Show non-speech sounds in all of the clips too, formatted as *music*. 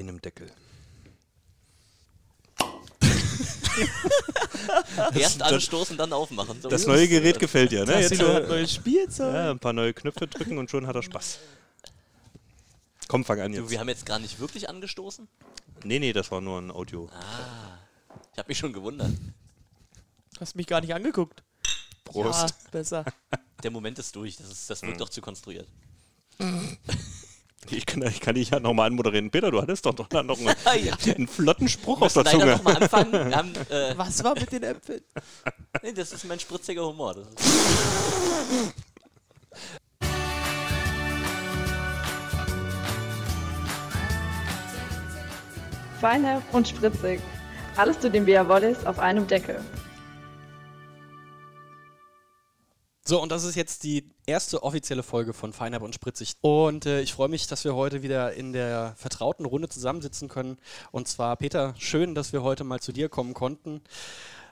einem Deckel. *laughs* Erst anstoßen, dann aufmachen. So Das neue. Gerät gefällt dir, ne? Jetzt, hat äh, neues Spielzeug. ja, ein paar neue Knöpfe drücken und schon hat er Spaß. Komm, fang an Du, jetzt. wir haben jetzt gar nicht wirklich angestoßen. Nee, nee, das war nur ein Audio. Ich habe mich schon gewundert. Hast mich gar nicht angeguckt. Prost. Ja, besser. Der Moment ist durch. Das, ist, das Hm. wird doch zu konstruiert. *laughs* Ich kann, ich kann dich ja nochmal anmoderieren. Peter, du hattest doch noch, noch einen, *laughs* ja. einen flotten Spruch auf Müssen der Zunge. nochmal anfangen. Wir haben, *laughs* äh, Was war mit den Äpfeln? nee, das ist mein spritziger Humor. Das ist Feinherb und spritzig. Alles zu den Bea Wollis auf einem Deckel. So, und das ist jetzt die erste offizielle Folge von Feinherb und Spritzig. Und äh, ich freue mich, dass wir heute wieder in der vertrauten Runde zusammensitzen können. Und zwar, Peter, schön, dass wir heute mal zu dir kommen konnten.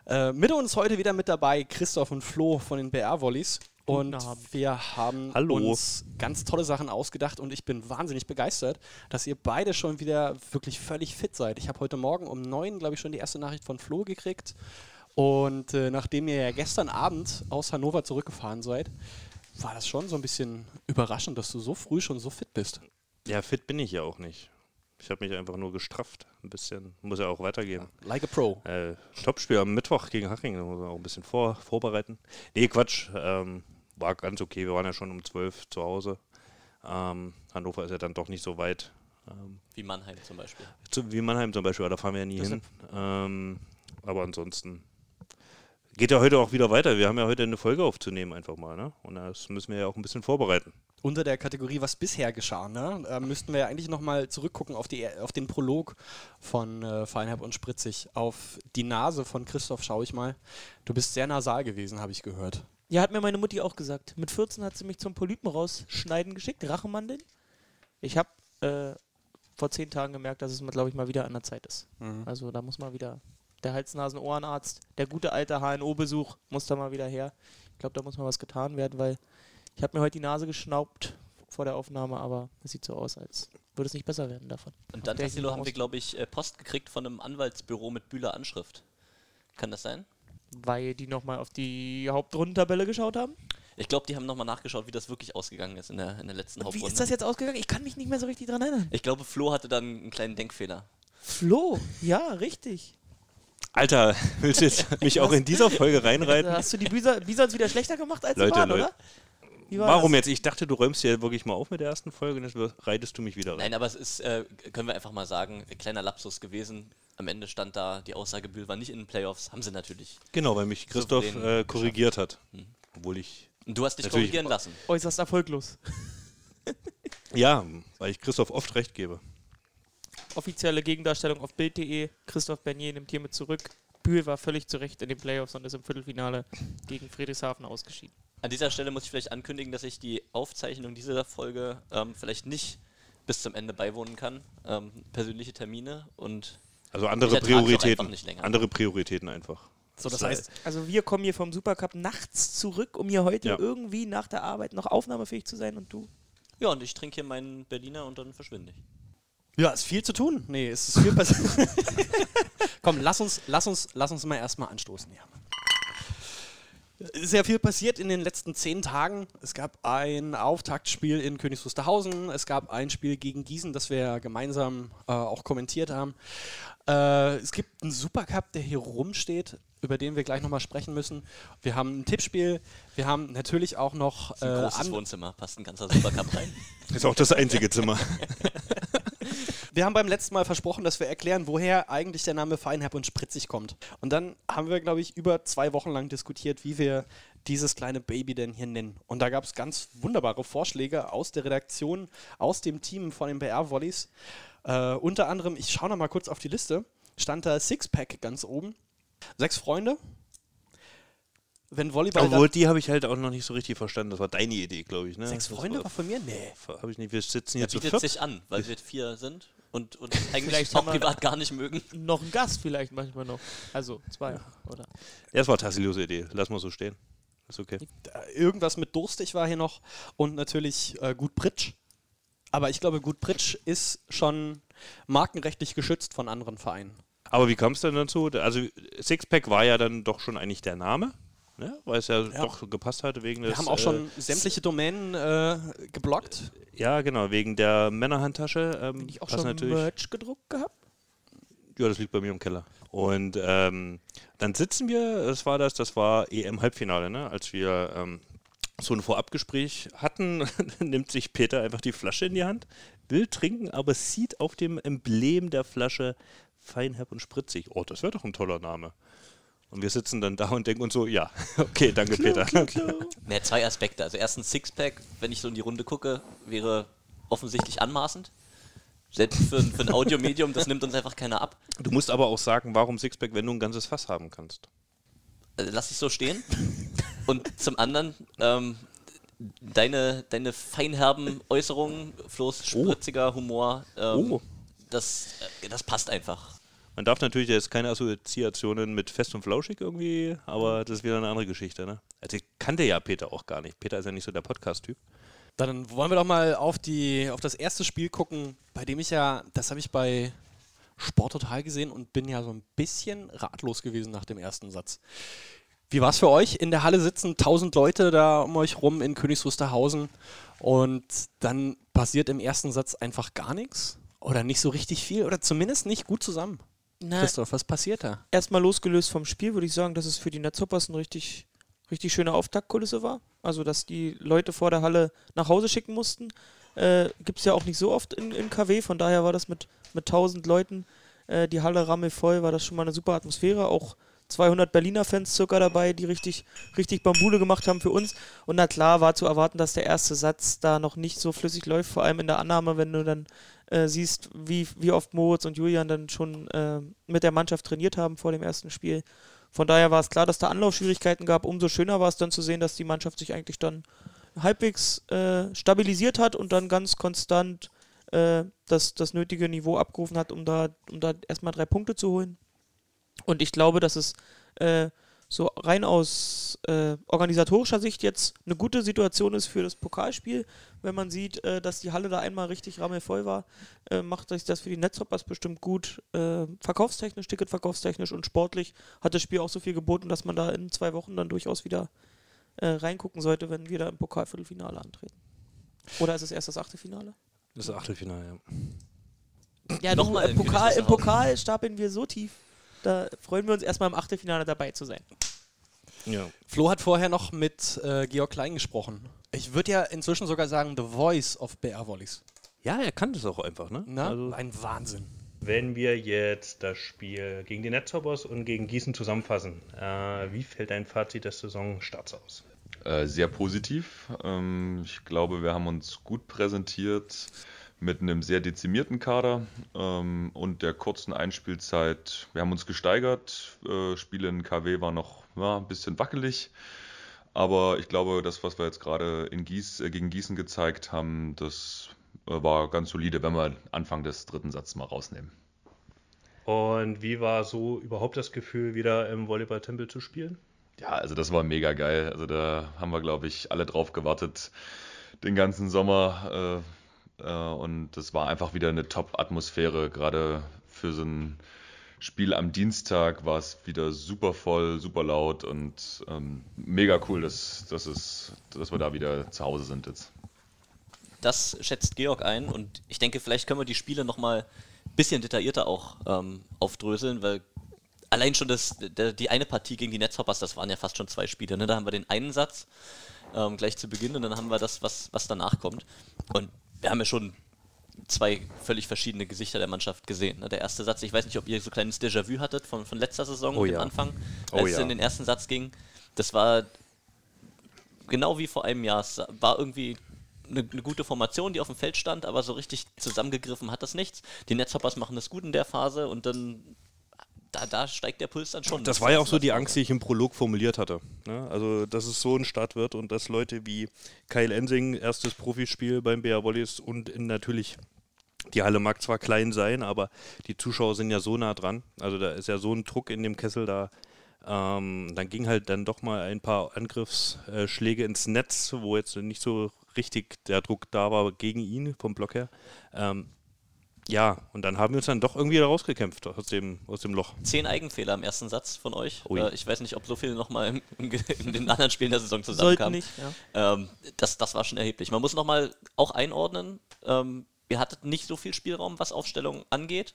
Äh, mit uns heute wieder mit dabei Christoph und Flo von den BR-Volleys. Und wir haben Hallo. uns ganz tolle Sachen ausgedacht und ich bin wahnsinnig begeistert, dass ihr beide schon wieder wirklich völlig fit seid. Ich habe heute Morgen um neun, glaube ich, schon die erste Nachricht von Flo gekriegt. Und äh, nachdem ihr ja gestern Abend aus Hannover zurückgefahren seid, war das schon so ein bisschen überraschend, dass du so früh schon so fit bist. Ja, fit bin ich ja auch nicht. Ich habe mich einfach nur gestrafft. Ein bisschen. Muss ja auch weitergehen. Like a Pro. Äh, Topspiel am Mittwoch gegen Haching. Da muss man auch ein bisschen vor, vorbereiten. Nee, Quatsch. Ähm, war ganz okay. Wir waren ja schon um 12 zu Hause. Ähm, Hannover ist ja dann doch nicht so weit. Ähm, wie Mannheim zum Beispiel. zu, wie Mannheim zum Beispiel, aber da fahren wir ja nie hin. Ähm, aber ansonsten geht ja heute auch wieder weiter. Wir haben ja heute eine Folge aufzunehmen, einfach mal. Ne? Und das müssen wir ja auch ein bisschen vorbereiten. Unter der Kategorie, was bisher geschah, ne, äh, müssten wir ja eigentlich nochmal zurückgucken auf, die, auf den Prolog von äh, Feinherb und Spritzig. Auf die Nase von Christoph schaue ich mal. Du bist sehr nasal gewesen, habe ich gehört. Ja, hat mir meine Mutti auch gesagt. Mit 14 hat sie mich zum Polypen rausschneiden geschickt, Rachemandeln. Ich habe äh, vor zehn Tagen gemerkt, dass es, glaube ich, mal wieder an der Zeit ist. Also da muss mal wieder der Hals-Nasen-Ohrenarzt, der gute alte HNO-Besuch muss da mal wieder her. Ich glaube, da muss mal was getan werden, weil ich habe mir heute die Nase geschnaubt vor der Aufnahme, aber es sieht so aus, als würde es nicht besser werden davon. Und dann, Der Tassilo, haben wir, glaube ich, äh, Post gekriegt von einem Anwaltsbüro mit Bühler Anschrift. Kann das sein? Weil die nochmal auf die Hauptrundentabelle geschaut haben. Ich glaube, die haben nochmal nachgeschaut, wie das wirklich ausgegangen ist in der, in der letzten Und wie Hauptrunde. ist das jetzt ausgegangen? Ich kann mich nicht mehr so richtig dran erinnern. Ich glaube, Flo hatte dann einen kleinen Denkfehler. Flo, ja, richtig. Alter, *laughs* willst du jetzt mich auch in dieser Folge reinreiten? Hast du die Bisons wieder schlechter gemacht als Leute, waren, Leute. oder? Warum das? jetzt? Ich dachte, du räumst hier wirklich mal auf mit der ersten Folge und jetzt reitest du mich wieder rein. Nein, aber es ist, äh, können wir einfach mal sagen, ein kleiner Lapsus gewesen. Am Ende stand da, die Aussage, Bühl war nicht in den Playoffs. Haben sie natürlich. Genau, weil mich Christoph äh, korrigiert hat. Hm. Obwohl ich. Und du hast dich korrigieren lassen. Äußerst erfolglos. Ja, weil ich Christoph oft recht gebe. Offizielle Gegendarstellung auf Bild.de. Christoph Bernier nimmt hiermit zurück. Bühl war völlig zu Recht in den Playoffs und ist im Viertelfinale gegen Friedrichshafen ausgeschieden. An dieser Stelle muss ich vielleicht ankündigen, dass ich die Aufzeichnung dieser Folge ähm, vielleicht nicht bis zum Ende beiwohnen kann. Ähm, persönliche Termine und Also andere Prioritäten. einfach nicht länger. Andere Prioritäten einfach. So, das heißt, Also wir kommen hier vom Supercup nachts zurück, um hier heute Ja. irgendwie nach der Arbeit noch aufnahmefähig zu sein und du? ja, und ich trinke hier meinen Berliner und dann verschwinde ich. Ja, ist viel zu tun. Nee, es ist viel passiert. *laughs* Komm, lass uns, lass uns, lass uns mal erstmal anstoßen. Ja. Sehr viel passiert in den letzten zehn Tagen. Es gab ein Auftaktspiel in Königs Wusterhausen. Es gab ein Spiel gegen Gießen, das wir gemeinsam äh, auch kommentiert haben. Äh, es gibt einen Supercup, der hier rumsteht, über den wir gleich nochmal sprechen müssen. Wir haben ein Tippspiel. Wir haben natürlich auch noch Ein äh, großes an- Wohnzimmer, passt ein ganzer Supercup rein. *laughs* Ist auch das einzige Zimmer. *laughs* Wir haben beim letzten Mal versprochen, dass wir erklären, woher eigentlich der Name Feinherb und Spritzig kommt. Und dann haben wir, glaube ich, über zwei Wochen lang diskutiert, wie wir dieses kleine Baby denn hier nennen. Und da gab es ganz wunderbare Vorschläge aus der Redaktion, aus dem Team von den BR-Volleys. Äh, unter anderem, ich schaue noch mal kurz auf die Liste, stand da Sixpack ganz oben. Sechs Freunde. Wenn Volleyball. Obwohl, die habe ich halt auch noch nicht so richtig verstanden. Das war deine Idee, glaube ich. Ne? Sechs Freunde war- war von mir? Nee. Habe ich nicht. Wir sitzen hier zu bietet viert. sich an, weil wir vier sind und, und *laughs* eigentlich Vielleicht auch haben wir- privat gar nicht mögen. Noch ein Gast vielleicht manchmal noch. Also zwei, oder? Ja, das war Tassilos Idee. Lass mal so stehen. Ist okay. Irgendwas mit durstig war hier noch und natürlich äh, gut Pritsch. Aber ich glaube, gut Pritsch ist schon markenrechtlich geschützt von anderen Vereinen. Aber wie kam es denn dazu? Also Sixpack war ja dann doch schon eigentlich der Name, ne? weil es ja, Ja. doch gepasst hatte wegen des. Wir haben auch äh, schon sämtliche Domänen äh, geblockt. Ja, genau, wegen der Männerhandtasche. Ähm, Ich auch schon natürlich, Merch gedruckt gehabt. Ja, das liegt bei mir im Keller. Und ähm, dann sitzen wir, das war das, das war EM-Halbfinale, ne? als wir ähm, so ein Vorabgespräch hatten, *laughs* nimmt sich Peter einfach die Flasche in die Hand, will trinken, aber sieht auf dem Emblem der Flasche Feinherb und Spritzig. Oh, das wäre doch ein toller Name. Und wir sitzen dann da und denken uns so, ja, *laughs* okay, danke Peter. *laughs* Mehr zwei Aspekte. Also erstens Sixpack, wenn ich so in die Runde gucke, wäre offensichtlich anmaßend. Selbst für, ein- für ein Audiomedium, das nimmt uns einfach keiner ab. Du musst aber auch sagen, warum Sixpack, wenn du ein ganzes Fass haben kannst. Also lass ich so stehen. Und zum anderen, ähm, deine, deine feinherben Äußerungen, Flo's spritziger Humor, ähm, Oh. das, äh, das passt einfach. Man darf natürlich jetzt keine Assoziationen mit Fest und Flauschig irgendwie, aber das ist wieder eine andere Geschichte. Ne? Also ich kannte ja Peter auch gar nicht. Peter ist ja nicht so der Podcast-Typ. Dann wollen wir doch mal auf, die, auf das erste Spiel gucken, bei dem ich ja, das habe ich bei Sport Total gesehen und bin ja so ein bisschen ratlos gewesen nach dem ersten Satz. Wie war es für euch? In der Halle sitzen tausend Leute da um euch rum in Königs Wusterhausen und dann passiert im ersten Satz einfach gar nichts oder nicht so richtig viel oder zumindest nicht gut zusammen. Na, Christoph, was passiert da? erstmal losgelöst vom Spiel, würde ich sagen, dass es für die Netzhoppers eine richtig, richtig schöne Auftaktkulisse war. Also, dass die Leute vor der Halle nach Hause schicken mussten. Äh, Gibt es ja auch nicht so oft in, in KW, von daher war das mit, mit 1000 Leuten, äh, die Halle rammelvoll, war das schon mal eine super Atmosphäre. Auch 200 Berliner Fans circa dabei, die richtig, richtig Bambule gemacht haben für uns. Und na klar war zu erwarten, dass der erste Satz da noch nicht so flüssig läuft, vor allem in der Annahme, wenn du dann äh, siehst, wie, wie oft Moritz und Julian dann schon äh, mit der Mannschaft trainiert haben vor dem ersten Spiel. Von daher war es klar, dass da Anlaufschwierigkeiten gab. Umso schöner war es dann zu sehen, dass die Mannschaft sich eigentlich dann halbwegs äh, stabilisiert hat und dann ganz konstant äh, das, das nötige Niveau abgerufen hat, um da, um da erstmal drei Punkte zu holen. Und ich glaube, dass es äh, so rein aus äh, organisatorischer Sicht jetzt eine gute Situation ist für das Pokalspiel. Wenn man sieht, äh, dass die Halle da einmal richtig rammelvoll war, äh, macht sich das für die Netzhoppers bestimmt gut. Äh, verkaufstechnisch, ticketverkaufstechnisch und sportlich hat das Spiel auch so viel geboten, dass man da in zwei Wochen dann durchaus wieder äh, reingucken sollte, wenn wir da im Pokalviertelfinale antreten. Oder ist es erst das Achtelfinale? Das ist Achtelfinale, ja. Ja, Nochmal im Pokal, im Pokal stapeln wir so tief. Da freuen wir uns erstmal im Achtelfinale dabei zu sein. ja. Flo hat vorher noch mit äh, Georg Klein gesprochen. Ich würde ja inzwischen sogar sagen, The Voice of BR Volleys. Ja, er kann das auch einfach, ne? Na? Also, Ein Wahnsinn. wenn wir jetzt das Spiel gegen die Netzhoppers und gegen Gießen zusammenfassen, äh, wie fällt dein Fazit des Saisonstarts aus? Äh, sehr positiv. Ähm, ich glaube, wir haben uns gut präsentiert mit einem sehr dezimierten Kader ähm, und der kurzen Einspielzeit. Wir haben uns gesteigert. Äh, Spiele in KW waren noch ja, ein bisschen wackelig. Aber ich glaube, das, was wir jetzt gerade in Gieß, äh, gegen Gießen gezeigt haben, das äh, war ganz solide, wenn wir Anfang des dritten Satzes mal rausnehmen. Und wie war so überhaupt das Gefühl, wieder im Volleyball-Tempel zu spielen? Ja, also das war mega geil. Also da haben wir, glaube ich, alle drauf gewartet den ganzen Sommer. Äh, und das war einfach wieder eine Top-Atmosphäre. Gerade für so ein Spiel am Dienstag war es wieder super voll, super laut und ähm, mega cool, dass, dass, es, dass wir da wieder zu Hause sind jetzt. Das schätzt Georg ein und ich denke, vielleicht können wir die Spiele nochmal ein bisschen detaillierter auch ähm, aufdröseln, weil allein schon das, der, die eine Partie gegen die Netzhoppers, das waren ja fast schon zwei Spiele. Ne? Da haben wir den einen Satz ähm, gleich zu Beginn und dann haben wir das, was, was danach kommt. Und wir haben ja schon zwei völlig verschiedene Gesichter der Mannschaft gesehen. Ne? Der erste Satz, ich weiß nicht, ob ihr so ein kleines Déjà-vu hattet von, von letzter Saison, Oh dem ja. Anfang, Oh als es ja. in den ersten Satz ging. Das war genau wie vor einem Jahr. Es war irgendwie eine, eine gute Formation, die auf dem Feld stand, aber so richtig zusammengegriffen hat das nichts. Die Netzhoppers machen das gut in der Phase und dann da, da steigt der Puls dann schon. Das war ja auch so die Angst, die ich im Prolog formuliert hatte. Ne? Also, dass es so ein Start wird und dass Leute wie Kyle Ensing, erstes Profispiel beim BR Volleys und natürlich die Halle mag zwar klein sein, aber die Zuschauer sind ja so nah dran. Also da ist ja so ein Druck in dem Kessel da. Ähm, dann ging halt dann doch mal ein paar Angriffsschläge ins Netz, wo jetzt nicht so richtig der Druck da war gegen ihn vom Block her. Ähm, ja, und dann haben wir uns dann doch irgendwie da rausgekämpft aus dem, aus dem Loch. Zehn Eigenfehler im ersten Satz von euch. Ui. Äh, ich weiß nicht, ob so viele nochmal in, in den anderen Spielen der Saison Sollten zusammenkamen. nicht, ja. Ähm, das, das war schon erheblich. Man muss nochmal auch einordnen, ähm, ihr hattet nicht so viel Spielraum, was Aufstellung angeht.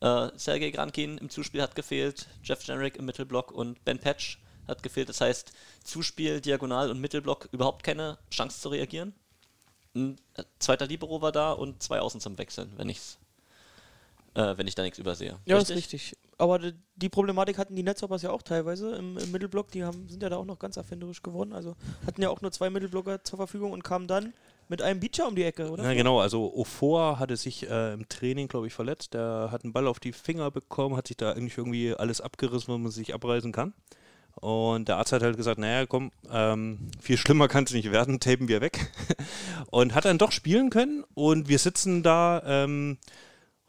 Äh, Sergei Grankin im Zuspiel hat gefehlt, Jeff Jenrick im Mittelblock und Ben Patch hat gefehlt. Das heißt, Zuspiel, Diagonal und Mittelblock überhaupt keine Chance zu reagieren. Ein äh, zweiter Libero war da und zwei Außen zum Wechseln, wenn ich's, äh, wenn ich da nichts übersehe. Ja, das ist richtig. Aber die- die Problematik hatten die Netzhoppers ja auch teilweise im, im Mittelblock. Die haben, sind ja da auch noch ganz erfinderisch geworden. Also hatten ja auch nur zwei Mittelblocker zur Verfügung und kamen dann mit einem Beacher um die Ecke, oder? Ja, genau. Also Ofor hatte sich äh, im Training, glaube ich, verletzt. Der hat einen Ball auf die Finger bekommen, hat sich da eigentlich irgendwie alles abgerissen, wo man sich abreißen kann. Und der Arzt hat halt gesagt, naja, komm, ähm, viel schlimmer kann es nicht werden, tapen wir weg. *laughs* und hat dann doch spielen können und wir sitzen da, ähm,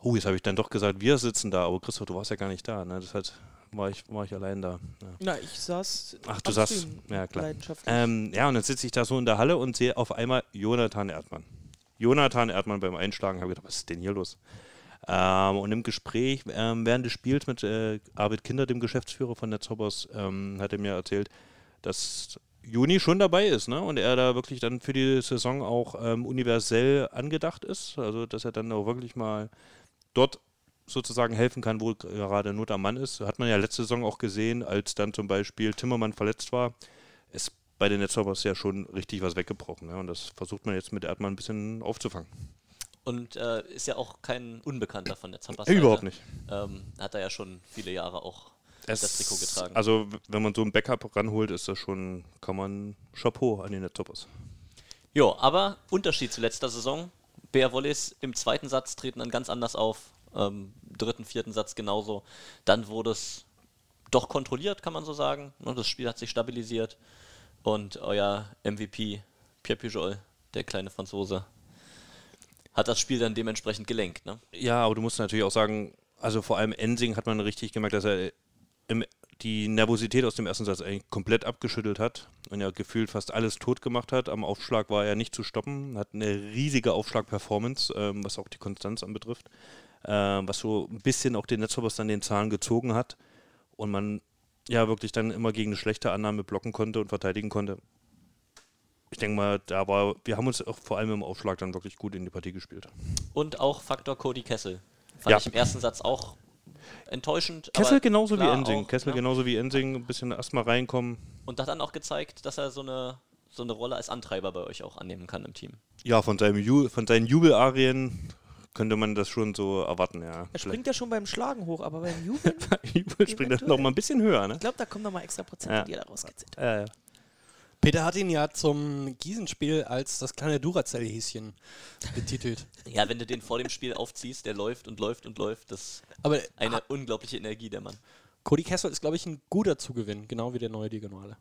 oh, jetzt habe ich dann doch gesagt, wir sitzen da, aber Christoph, du warst ja gar nicht da, ne? Deshalb war ich, war ich allein da. Ja. Na, ich saß. Ach, du saßt- Stream ja, klar. Ähm, ja, und dann sitze ich da so in der Halle und sehe auf einmal Jonathan Erdmann. Jonathan Erdmann beim Einschlagen, habe gedacht, was ist denn hier los? Ähm, und im Gespräch ähm, während des Spiels mit äh, Arvid Kinder, dem Geschäftsführer von Netzhoppers, ähm, hat er mir erzählt, dass Juni schon dabei ist, ne? Und er da wirklich dann für die Saison auch ähm, universell angedacht ist. Also dass er dann auch wirklich mal dort sozusagen helfen kann, wo gerade Not am Mann ist. Hat man ja letzte Saison auch gesehen, als dann zum Beispiel Timmermann verletzt war, ist bei den Netzhoppers ja schon richtig was weggebrochen. Ne? Und das versucht man jetzt mit Erdmann ein bisschen aufzufangen. Und äh, ist ja auch kein Unbekannter von der Zampers. Überhaupt nicht. Ähm, hat er ja schon viele Jahre auch das Trikot getragen. Also wenn man so ein Backup ranholt, ist das schon, kann man Chapeau an die Netzhoppers. Jo, aber Unterschied zu letzter Saison. Bär Wollis im zweiten Satz treten dann ganz anders auf. Ähm, dritten, vierten Satz genauso. Dann wurde es doch kontrolliert, kann man so sagen. Und das Spiel hat sich stabilisiert. Und euer MVP, Pierre Pujol, der kleine Franzose, hat das Spiel dann dementsprechend gelenkt. Ne? Ja, aber du musst natürlich auch sagen, also vor allem Ensing hat man richtig gemerkt, dass er im, die Nervosität aus dem ersten Satz eigentlich komplett abgeschüttelt hat und ja gefühlt fast alles tot gemacht hat. Am Aufschlag war er nicht zu stoppen, hat eine riesige Aufschlag-Performance, ähm, was auch die Konstanz anbetrifft, ähm, was so ein bisschen auch den Netzhoppers dann den Zahn gezogen hat und man ja wirklich dann immer gegen eine schlechte Annahme blocken konnte und verteidigen konnte. Ich denke mal, da war, wir haben uns auch vor allem im Aufschlag dann wirklich gut in die Partie gespielt. Und auch Faktor Cody Kessel. Fand Ja. ich im ersten Satz auch enttäuschend. Kessel aber genauso wie Ensing. auch, Kessel ne? genauso wie Ensing, ein bisschen erstmal reinkommen. Und hat dann auch gezeigt, dass er so eine, so eine Rolle als Antreiber bei euch auch annehmen kann im Team. Ja, von, seinem Ju von seinen Jubelarien könnte man das schon so erwarten, ja. er springt ja schon beim Schlagen hoch, aber beim Jubeln, *laughs* Jubel springt er noch mal ein bisschen höher, ne? ich glaube, da kommen nochmal extra Prozent, Ja. die er da rauskitzelt. Äh, Peter hat ihn ja zum Gießenspiel als das kleine Duracell-Häschen betitelt. Ja, wenn du den vor dem Spiel aufziehst, der läuft und läuft und läuft, das ist Aber eine unglaubliche Energie, der Mann. Cody Kessel ist, glaube ich, ein guter Zugewinn, genau wie der neue Diagonale.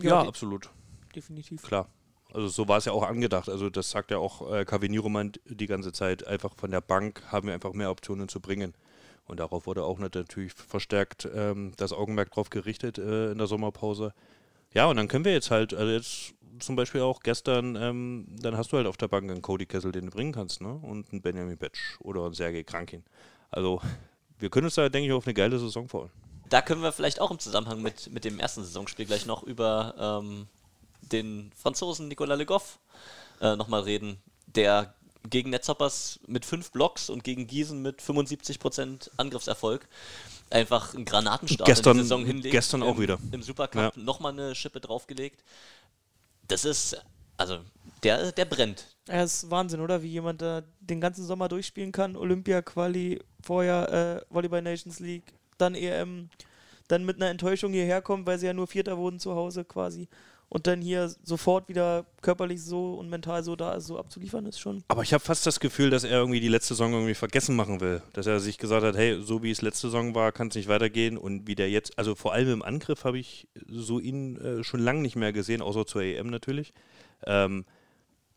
ja, de- absolut. definitiv. Klar. Also so war es ja auch angedacht. Also das sagt ja auch äh, Kavini Roman die ganze Zeit. Einfach von der Bank haben wir einfach mehr Optionen zu bringen. Und darauf wurde auch natürlich verstärkt ähm, das Augenmerk drauf gerichtet äh, in der Sommerpause. Ja, und dann können wir jetzt halt, also jetzt zum Beispiel auch gestern, ähm, dann hast du halt auf der Bank einen Cody Kessel, den du bringen kannst, ne? Und einen Benjamin Betsch oder einen Sergei Krankin. Also wir können uns da, denke ich, auf eine geile Saison freuen. Da können wir vielleicht auch im Zusammenhang mit, mit dem ersten Saisonspiel gleich noch über ähm, den Franzosen Nicolas Le Goff äh, nochmal reden, der gegen Netzhoppers mit fünf Blocks und gegen Gießen mit 75% Angriffserfolg einfach einen Granatenstart Gestern- in die Saison hinlegt. gestern auch im, wieder. Im Supercup nochmal eine Schippe draufgelegt. Das ist, also, der, der brennt. Ja, ist Wahnsinn, oder? Wie jemand da den ganzen Sommer durchspielen kann. Olympia-Quali, vorher äh, Volleyball Nations League, dann EM, dann mit einer Enttäuschung hierher kommt, weil sie ja nur Vierter wurden zu Hause quasi. Und dann hier sofort wieder körperlich so und mental so da ist, so abzuliefern, ist schon. Aber ich habe fast das Gefühl, dass er irgendwie die letzte Saison irgendwie vergessen machen will. Dass er sich gesagt hat, hey, so wie es letzte Saison war, kann es nicht weitergehen. Und wie der jetzt, also vor allem im Angriff habe ich so ihn äh, schon lange nicht mehr gesehen, außer zur EM natürlich. Ähm,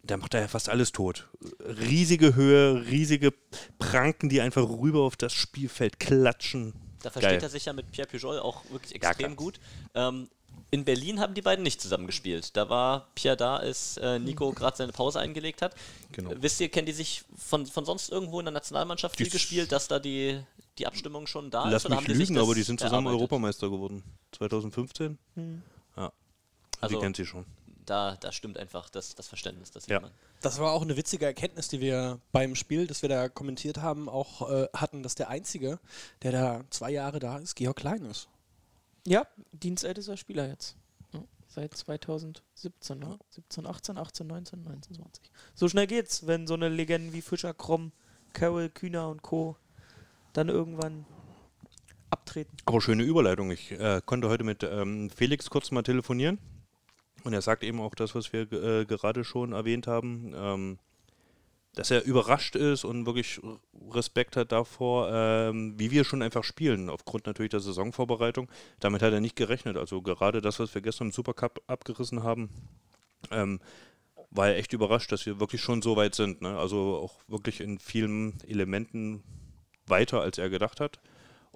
da macht er ja fast alles tot. Riesige Höhe, riesige Pranken, die einfach rüber auf das Spielfeld klatschen. Da versteht Geil. er sich ja mit Pierre Pujol auch wirklich Ja, extrem klar. gut. Ähm, In Berlin haben die beiden nicht zusammen gespielt. Da war Pierre da, als äh, Nico gerade seine Pause eingelegt hat. Genau. Wisst ihr, kennen die sich von, von sonst irgendwo in der Nationalmannschaft viel gespielt, dass da die, die Abstimmung schon da Lass ist? Oder mich lügen, aber die sind zusammen erarbeitet? Europameister geworden. 2015. Ja. Also- die kennt sie schon. Da, da stimmt einfach das, das Verständnis, das Ja. Das war auch eine witzige Erkenntnis, die wir beim Spiel, das wir da kommentiert haben, auch äh, hatten, dass der Einzige, der da zwei Jahre da ist, Georg Klein ist. Ja, dienstältester Spieler jetzt. Ja, seit 2017, ne? 17, 18, 18, 19, 19, 20. So schnell geht's, wenn so eine Legenden wie Fischer, Kromm, Carroll, Kühner und Co. dann irgendwann abtreten. Aber schöne Überleitung. Ich äh, konnte heute mit ähm, Felix kurz mal telefonieren. Und er sagt eben auch das, was wir äh, gerade schon erwähnt haben, ähm, dass er überrascht ist und wirklich Respekt hat davor, ähm, wie wir schon einfach spielen, aufgrund natürlich der Saisonvorbereitung. Damit hat er nicht gerechnet. Also gerade das, was wir gestern im Supercup abgerissen haben, ähm, war er echt überrascht, dass wir wirklich schon so weit sind. Ne? Also auch wirklich in vielen Elementen weiter, als er gedacht hat.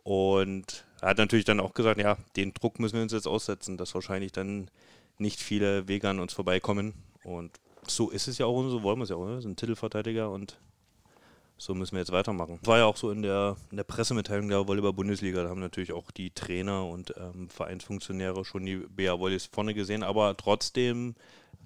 Und er hat natürlich dann auch gesagt, ja, den Druck müssen wir uns jetzt aussetzen, dass wahrscheinlich dann nicht viele Wege an uns vorbeikommen. Und so ist es ja auch und so wollen wir es ja auch. Ne? Wir sind Titelverteidiger und so müssen wir jetzt weitermachen. War ja auch so in der, in der Pressemitteilung der Volleyball-Bundesliga, da haben natürlich auch die Trainer und ähm, Vereinsfunktionäre schon die BA Volleys vorne gesehen, aber trotzdem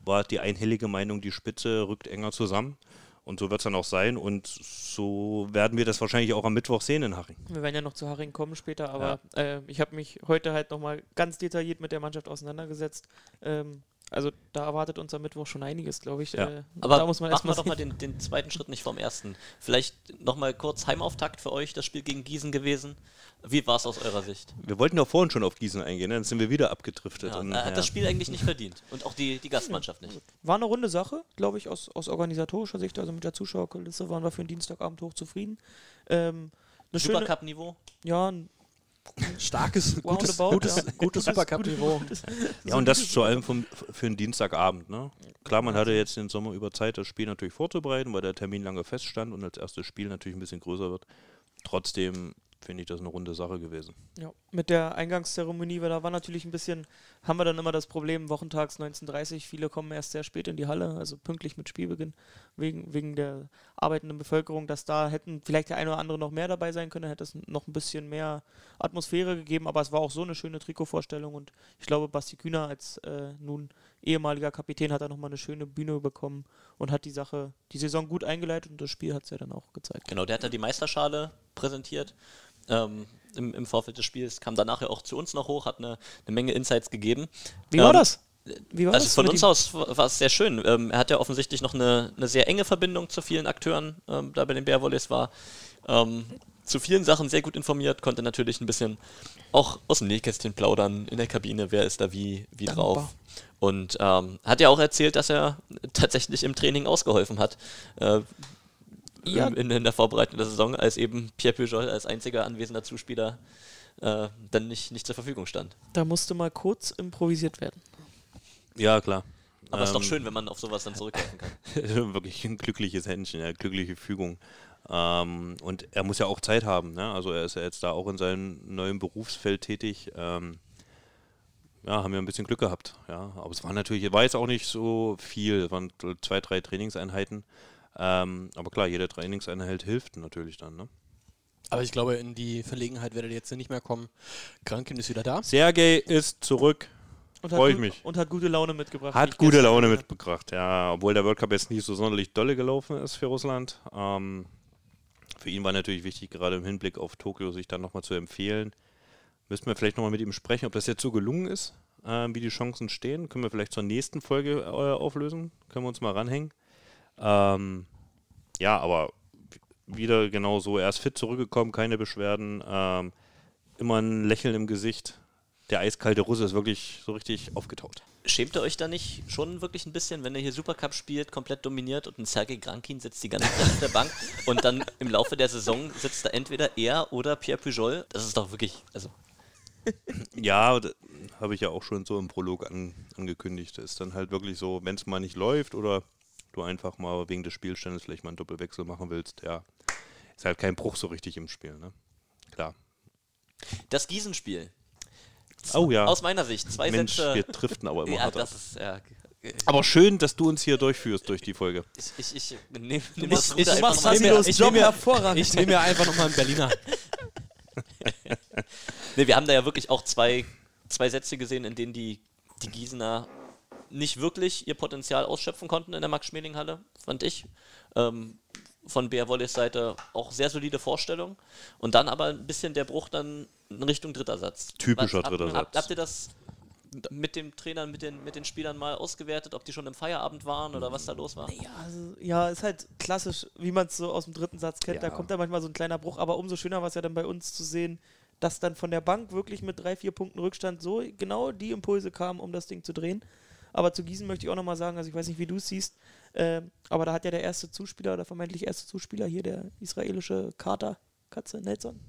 war die einhellige Meinung, die Spitze rückt enger zusammen. Und so wird es dann auch sein. Und so werden wir das wahrscheinlich auch am Mittwoch sehen in Haching. Wir werden ja noch zu Haring kommen später, aber äh, ich habe mich heute halt nochmal ganz detailliert mit der Mannschaft auseinandergesetzt. Ähm, also da erwartet uns am Mittwoch schon einiges, glaube ich. Ja. Äh, Aber da muss man machen wir erstmal doch mal den, den zweiten Schritt nicht vom ersten. Vielleicht nochmal kurz Heimauftakt für euch, das Spiel gegen Gießen gewesen. Wie war es aus eurer Sicht? Wir wollten ja vorhin schon auf Gießen eingehen, ne? dann sind wir wieder abgedriftet. Ja, und, er hat ja. das Spiel eigentlich nicht verdient. Und auch die, die Gastmannschaft nicht. War eine runde Sache, glaube ich, aus, aus organisatorischer Sicht. Also mit der Zuschauerkulisse waren wir für den Dienstagabend hoch zufrieden. Ähm, Supercup-Niveau. ja, ein Starkes, gutes, gutes, ja. gutes *laughs* Supercup-Niveau. ja, und das vor allem vom, für einen Dienstagabend. Ne? Klar, man hatte jetzt den Sommer über Zeit, das Spiel natürlich vorzubereiten, weil der Termin lange feststand und als erstes Spiel natürlich ein bisschen größer wird. Trotzdem finde ich das eine runde Sache gewesen. Ja, mit der Eingangszeremonie, weil da war natürlich ein bisschen, haben wir dann immer das Problem, wochentags 19.30 viele kommen erst sehr spät in die Halle, also pünktlich mit Spielbeginn, wegen, wegen der arbeitenden Bevölkerung, dass da hätten vielleicht der eine oder andere noch mehr dabei sein können, hätte es noch ein bisschen mehr Atmosphäre gegeben, aber es war auch so eine schöne Trikotvorstellung und ich glaube, Basti Kühner als äh, nun ehemaliger Kapitän hat da nochmal eine schöne Bühne bekommen und hat die Sache, die Saison gut eingeleitet und das Spiel hat es ja dann auch gezeigt. Genau, der hat da die Meisterschale präsentiert. Ähm, im, Im Vorfeld des Spiels kam danach ja auch zu uns noch hoch, hat eine, eine Menge Insights gegeben. Wie war Ähm, das? Wie war Also das von uns aus war war es sehr schön. Ähm, er hat ja offensichtlich noch eine, eine sehr enge Verbindung zu vielen Akteuren, ähm, da bei den Bärwolleys war. Ähm, zu vielen Sachen sehr gut informiert, konnte natürlich ein bisschen auch aus dem Nähkästchen plaudern in der Kabine, wer ist da wie, wie Dankbar. drauf. Und ähm, hat ja auch erzählt, dass er tatsächlich im Training ausgeholfen hat. Äh, Ja. in, in der Vorbereitung der Saison, als eben Pierre Pujol als einziger anwesender Zuspieler äh, dann nicht, nicht zur Verfügung stand. Da musste mal kurz improvisiert werden. Ja, klar. Aber es ist doch Ähm, schön, wenn man auf sowas dann zurückgreifen kann. *laughs* wirklich ein glückliches Händchen, eine glückliche Fügung. Ähm, und er muss ja auch Zeit haben. Ne? Also er ist ja jetzt da auch in seinem neuen Berufsfeld tätig. Ähm, ja, haben wir ein bisschen Glück gehabt. Ja, aber es war natürlich, war jetzt auch nicht so viel. Es waren zwei, drei Trainingseinheiten. Ähm, aber klar, jede Trainingseinheit hilft natürlich dann. Ne? Aber ich glaube, in die Verlegenheit werdet ihr jetzt nicht mehr kommen. Kranken ist wieder da. Sergej ist zurück. Und Freu ich gut- mich. Und hat gute Laune mitgebracht. Hat gute Laune gehört mitgebracht, ja. Obwohl der World Cup jetzt nicht so sonderlich dolle gelaufen ist für Russland. Ähm, für ihn war natürlich wichtig, gerade im Hinblick auf Tokio, sich dann nochmal zu empfehlen. Müssten wir vielleicht nochmal mit ihm sprechen, ob das jetzt so gelungen ist, äh, wie die Chancen stehen. Können wir vielleicht zur nächsten Folge äh, auflösen. Können wir uns mal ranhängen. Ähm, ja, aber wieder genau so. Er ist fit zurückgekommen, keine Beschwerden. Ähm, immer ein Lächeln im Gesicht. Der eiskalte Russe ist wirklich so richtig aufgetaut. Schämt ihr euch da nicht schon wirklich ein bisschen, wenn er hier Supercup spielt, komplett dominiert und ein Sergei Grankin sitzt die ganze Zeit auf der Bank *laughs* und dann im Laufe der Saison sitzt da entweder er oder Pierre Pujol? Das ist doch wirklich, also *laughs* Ja, habe ich ja auch schon so im Prolog an, angekündigt. Das ist dann halt wirklich so, wenn es mal nicht läuft oder du einfach mal wegen des Spielstandes vielleicht mal einen Doppelwechsel machen willst, ja, ist halt kein Bruch so richtig im Spiel, ne? Klar. das Gießenspiel. Oh ja. Aus meiner Sicht. Zwei Mensch, Sätze. wir driften aber immer ja, hart das ist. Ja, Aber schön, dass du uns hier durchführst durch die Folge. ich ich, ich nehme nehm das ich her. wieder- ich Job nehme mir- hervorragend. Ich nehme ja einfach nochmal einen Berliner. *laughs* Nee, wir haben da ja wirklich auch zwei, zwei Sätze gesehen, in denen die, die Gießener nicht wirklich ihr Potenzial ausschöpfen konnten in der Max-Schmeling-Halle, fand ich. Ähm, von Bär Wolles Seite auch sehr solide Vorstellung. Und dann aber ein bisschen der Bruch dann in Richtung dritter Satz. Typischer Was- dritter Satz. Habt, habt ihr das mit dem Trainer, mit den, mit den Spielern mal ausgewertet, ob die schon im Feierabend waren oder was da los war? Ja, also, ja, ist halt klassisch, wie man es so aus dem dritten Satz kennt. Da Ja. kommt da manchmal so ein kleiner Bruch, aber umso schöner war es ja dann bei uns zu sehen, dass dann von der Bank wirklich mit drei, vier Punkten Rückstand so genau die Impulse kamen, um das Ding zu drehen. Aber zu Gießen möchte ich auch nochmal sagen, also ich weiß nicht, wie du es siehst, ähm, aber da hat ja der erste Zuspieler oder vermeintlich erste Zuspieler hier, der israelische Kater, Katze, Nelson,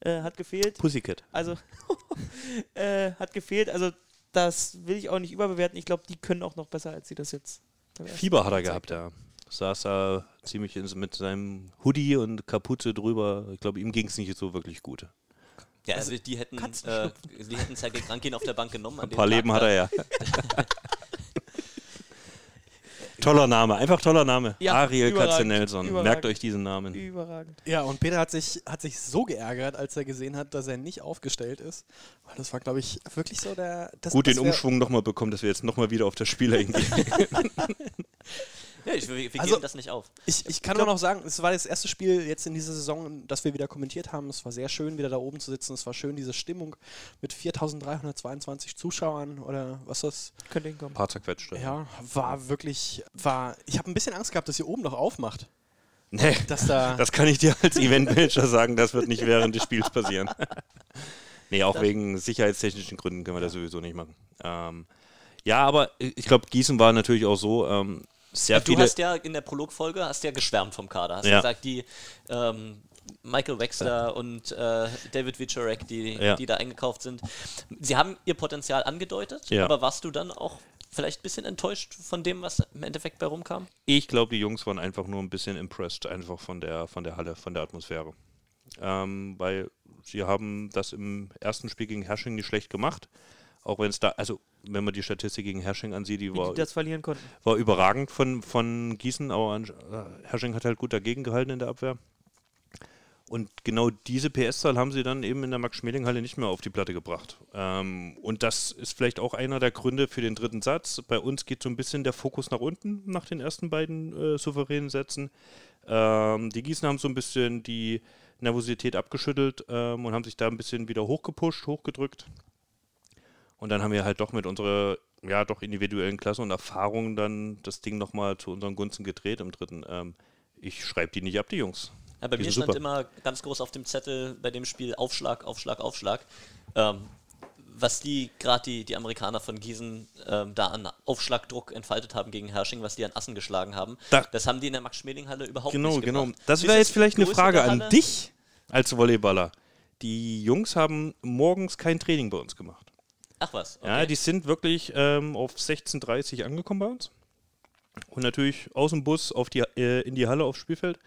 äh, hat gefehlt. Pussycat. Also *laughs* äh, hat gefehlt. Also das will ich auch nicht überbewerten. Ich glaube, die können auch noch besser, als sie das jetzt. Fieber hat er gehabt, ja. Saß da ziemlich ins, mit seinem Hoodie und Kapuze drüber. Ich glaube, ihm ging es nicht so wirklich gut. Ja, also die hätten, äh, die hätten Sergei Krankin auf der Bank genommen. Ein paar Leben hat er ja. *laughs* toller Name, einfach toller Name. Ja, Ariel Katzenelson. Merkt euch diesen Namen. Überragend. Ja, und Peter hat sich, hat sich so geärgert, als er gesehen hat, dass er nicht aufgestellt ist. Weil das war, glaube ich, wirklich so der. Das, Gut das den Umschwung nochmal bekommen, dass wir jetzt nochmal wieder auf das Spiel eingehen. *laughs* *laughs* Ja, ich, wir, wir Also- geben das nicht auf. Ich, ich kann nur noch sagen, es war das erste Spiel jetzt in dieser Saison, das wir wieder kommentiert haben. Es war sehr schön, wieder da oben zu sitzen. Es war schön, diese Stimmung mit 4322 Zuschauern oder was das. Könnte hinkommen. Ein paar zerquetschte. Ja, war wirklich. war. Ich habe ein bisschen Angst gehabt, dass ihr oben noch aufmacht. Nee, Dass da. das kann ich dir als Eventmanager sagen, das wird nicht während des Spiels passieren. nee, auch wegen sicherheitstechnischen Gründen können wir das sowieso nicht machen. Ähm, ja, aber ich glaube, Gießen war natürlich auch so, ähm, sehr Du viele. hast ja in der Prolog-Folge hast ja geschwärmt vom Kader. Hast Ja. gesagt, die ähm, Michael Wexler und äh, David Wiczorek, die, Ja. die da eingekauft sind, sie haben ihr Potenzial angedeutet, Ja. aber warst du dann auch vielleicht ein bisschen enttäuscht von dem, was im Endeffekt bei rumkam? Ich glaube, die Jungs waren einfach nur ein bisschen impressed, einfach von der, von der Halle, von der Atmosphäre. Ähm, weil sie haben das im ersten Spiel gegen Hersching nicht schlecht gemacht. Auch wenn es da, also wenn man die Statistik gegen Hersching ansieht, die Wie war, die das verlieren konnten. war überragend von, von Gießen, aber äh, Hersching hat halt gut dagegen gehalten in der Abwehr. Und genau diese PS-Zahl haben sie dann eben in der Max-Schmeling-Halle nicht mehr auf die Platte gebracht. Ähm, und das ist vielleicht auch einer der Gründe für den dritten Satz. Bei uns geht so ein bisschen der Fokus nach unten nach den ersten beiden äh, souveränen Sätzen. Ähm, die Gießen haben so ein bisschen die Nervosität abgeschüttelt ähm, und haben sich da ein bisschen wieder hochgepusht, hochgedrückt. Und dann haben wir halt doch mit unserer ja doch individuellen Klasse und Erfahrung dann das Ding nochmal zu unseren Gunsten gedreht im dritten. Ähm, ich schreibe die nicht ab, die Jungs. Ja, bei Die mir stand super. immer ganz groß auf dem Zettel bei dem Spiel Aufschlag, Aufschlag, Aufschlag. Ähm, was die, gerade die, die Amerikaner von Gießen, ähm, da an Aufschlagdruck entfaltet haben gegen Hersching, was die an Assen geschlagen haben, Da- das haben die in der Max-Schmeling-Halle überhaupt Genau, nicht genau. gemacht. Das wäre jetzt vielleicht eine Frage an dich als Volleyballer. Die Jungs haben morgens kein Training bei uns gemacht. Ach was, okay. Ja, die sind wirklich ähm, auf 16.30 Uhr angekommen bei uns. Und natürlich aus dem Bus auf die, äh, in die Halle aufs Spielfeld.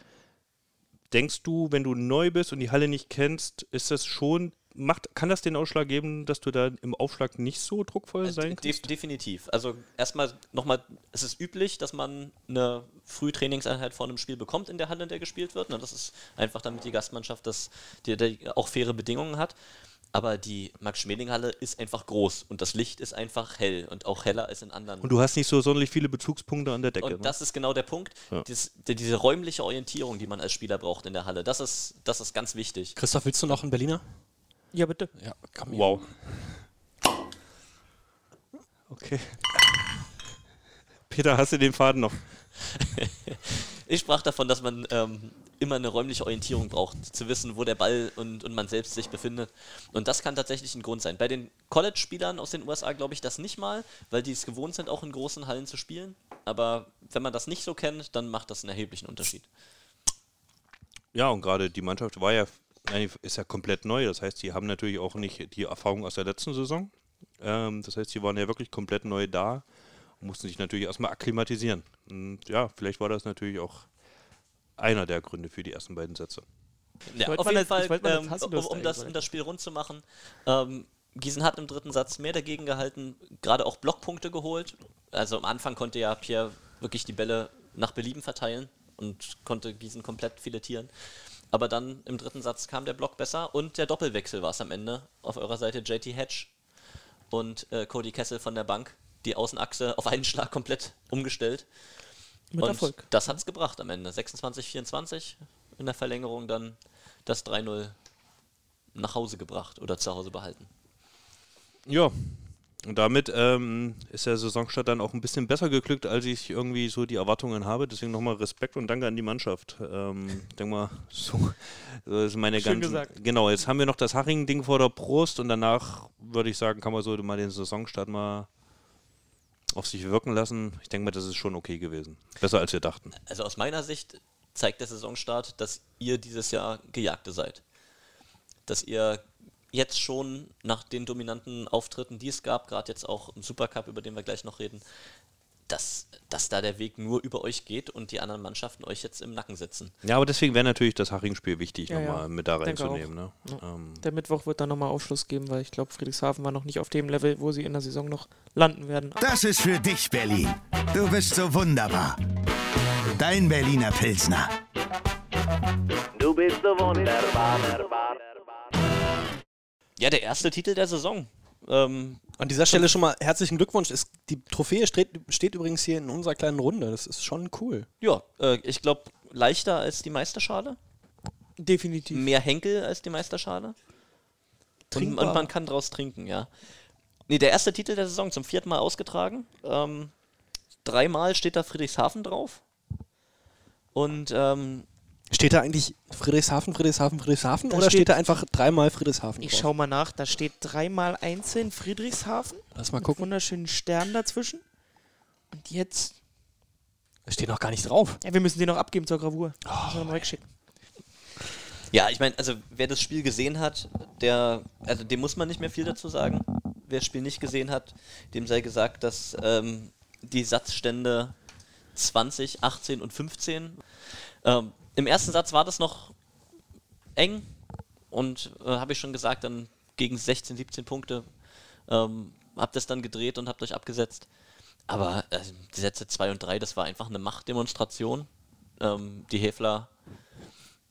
Denkst du, wenn du neu bist und die Halle nicht kennst, ist das schon, macht, kann das den Ausschlag geben, dass du da im Aufschlag nicht so druckvoll sein De kannst? definitiv. Also erstmal nochmal, es ist üblich, dass man eine Frühtrainingseinheit vor einem Spiel bekommt in der Halle, in der gespielt wird. Ne? Das ist einfach, damit die Gastmannschaft das, die, die auch faire Bedingungen hat. Aber die Max-Schmeling-Halle ist einfach groß und das Licht ist einfach hell und auch heller als in anderen. Und du hast nicht so sonderlich viele Bezugspunkte an der Decke. Und ne? das ist genau der Punkt. Ja. Dies, die, diese räumliche Orientierung, die man als Spieler braucht in der Halle, das ist, das ist ganz wichtig. Christoph, willst du noch einen Berliner? Ja, bitte. Ja, komm Wow. Okay. *laughs* Peter, hast du den Faden noch? *laughs* Ich sprach davon, dass man ähm, immer eine räumliche Orientierung braucht, zu wissen, wo der Ball und, und man selbst sich befindet. Und das kann tatsächlich ein Grund sein. Bei den College-Spielern aus den USA glaube ich das nicht mal, weil die es gewohnt sind, auch in großen Hallen zu spielen. Aber wenn man das nicht so kennt, dann macht das einen erheblichen Unterschied. Ja, und gerade die Mannschaft war ja, ist ja komplett neu. Das heißt, die haben natürlich auch nicht die Erfahrung aus der letzten Saison. Ähm, das heißt, die waren ja wirklich komplett neu da mussten sich natürlich erstmal akklimatisieren. Und ja, vielleicht war das natürlich auch einer der Gründe für die ersten beiden Sätze. Ja, auf jeden Fall, eine ähm, um, um, das, um das Spiel rund zu machen, ähm, Gießen hat im dritten Satz mehr dagegen gehalten, gerade auch Blockpunkte geholt. Also am Anfang konnte ja Pierre wirklich die Bälle nach Belieben verteilen und konnte Gießen komplett filetieren. Aber dann im dritten Satz kam der Block besser und der Doppelwechsel war es am Ende. Auf eurer Seite JT Hedge und äh, Cody Kessel von der Bank. Die Außenachse auf einen Schlag komplett umgestellt. Mit und Erfolg. das hat es gebracht am Ende. 26-24 in der Verlängerung dann das 3-0 nach Hause gebracht oder zu Hause behalten. Ja. Und damit ähm, ist der Saisonstart dann auch ein bisschen besser geglückt, als ich irgendwie so die Erwartungen habe. Deswegen nochmal Respekt und Danke an die Mannschaft. Ähm, denk mal, *laughs* so, das ist meine Schön ganzen. gesagt. Genau, jetzt haben wir noch das Haring-Ding vor der Brust und danach würde ich sagen, kann man so mal den Saisonstart mal auf sich wirken lassen. Ich denke mal, das ist schon okay gewesen. Besser als wir dachten. Also aus meiner Sicht zeigt der Saisonstart, dass ihr dieses Jahr Gejagte seid. Dass ihr jetzt schon nach den dominanten Auftritten, die es gab, gerade jetzt auch im Supercup, über den wir gleich noch reden, dass, dass da der Weg nur über euch geht und die anderen Mannschaften euch jetzt im Nacken sitzen. Ja, aber deswegen wäre natürlich das Haring-Spiel wichtig, Ja, ja. nochmal mit da reinzunehmen. Ne? Ja. Ähm, Der Mittwoch wird dann nochmal Aufschluss geben, weil ich glaube, Friedrichshafen war noch nicht auf dem Level, wo sie in der Saison noch landen werden. Das ist für dich, Berlin. Du bist so wunderbar. Dein Berliner Pilsner. Du bist so wunderbar. Ja, der erste Titel der Saison. Ähm, An dieser Stelle schon mal herzlichen Glückwunsch. Es, die Trophäe steht, steht übrigens hier in unserer kleinen Runde. Das ist schon cool. ja, äh, ich glaube, leichter als die Meisterschale. Definitiv. Mehr Henkel als die Meisterschale. Und, und man kann draus trinken, ja. Nee, der erste Titel der Saison, zum vierten Mal ausgetragen. Ähm, dreimal steht da Friedrichshafen drauf. Und ähm, Steht da eigentlich Friedrichshafen, Friedrichshafen, Friedrichshafen Da oder steht, steht- da einfach dreimal Friedrichshafen Ich drauf? schau mal nach, da steht dreimal einzeln Friedrichshafen. Lass mal Mit gucken. wunderschönen Sternen dazwischen. Und jetzt, Da steht noch gar nicht drauf. ja, wir müssen den noch abgeben zur Gravur. Oh, Müssen wir noch mal wegschicken. ja, ich meine, also wer das Spiel gesehen hat, der, also dem muss man nicht mehr viel dazu sagen. Wer das Spiel nicht gesehen hat, dem sei gesagt, dass ähm, die Satzstände 20, 18 und 15 ähm, im ersten Satz war das noch eng und äh, habe ich schon gesagt, dann gegen 16, 17 Punkte ähm, habt das dann gedreht und habt euch abgesetzt. Aber äh, die Sätze 2 und 3, das war einfach eine Machtdemonstration. Ähm, die Häfler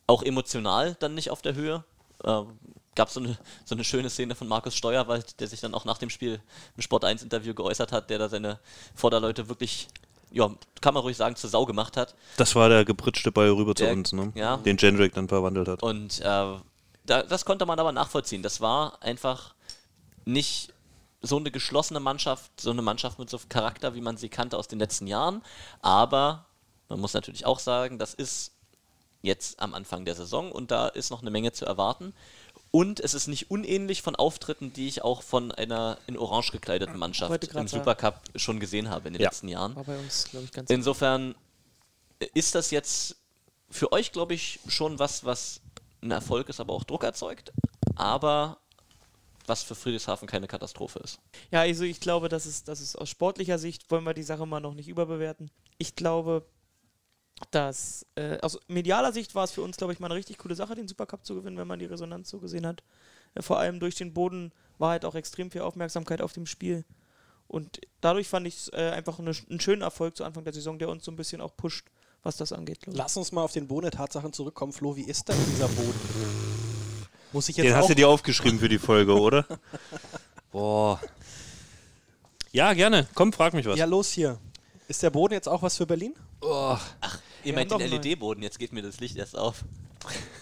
auch emotional dann nicht auf der Höhe. Ähm, gab so eine, so eine schöne Szene von Markus Steuerwald, der sich dann auch nach dem Spiel im Sport 1 Interview geäußert hat, der da seine Vorderleute wirklich, ja, kann man ruhig sagen, zur Sau gemacht hat. das war der gepritschte Ball rüber Der- zu uns, ne? ja. den Jendrik dann verwandelt hat. Und äh, da, das konnte man aber nachvollziehen. Das war einfach nicht so eine geschlossene Mannschaft, so eine Mannschaft mit so einem Charakter, wie man sie kannte aus den letzten Jahren. Aber man muss natürlich auch sagen, das ist jetzt am Anfang der Saison und da ist noch eine Menge zu erwarten. Und es ist nicht unähnlich von Auftritten, die ich auch von einer in Orange gekleideten Mannschaft im. Supercup schon gesehen habe in den Ja. letzten Jahren. War bei uns, glaube ich, ganz Insofern ist das jetzt für euch, glaube ich, schon was, was ein Erfolg ist, aber auch Druck erzeugt. Aber was für Friedrichshafen keine Katastrophe ist. Ja, also ich glaube, dass es, dass es aus sportlicher Sicht wollen wir die Sache mal noch nicht überbewerten. Ich glaube, dass äh, aus medialer Sicht war es für uns, glaube ich, mal eine richtig coole Sache, den Supercup zu gewinnen, wenn man die Resonanz so gesehen hat. Äh, vor allem durch den Boden war halt auch extrem viel Aufmerksamkeit auf dem Spiel. Und dadurch fand ich es äh, einfach eine, einen schönen Erfolg zu Anfang der Saison, der uns so ein bisschen auch pusht, was das angeht. Lass uns mal auf den Boden der Tatsachen zurückkommen. Flo, wie ist denn dieser Boden? Muss ich jetzt Den auch hast du dir aufgeschrieben für die Folge, oder? *laughs* Boah. Ja, gerne. Komm, frag mich was. Ja, los hier. Ist der Boden jetzt auch was für Berlin? Ihr meint den LED-Boden, jetzt geht mir das Licht erst auf.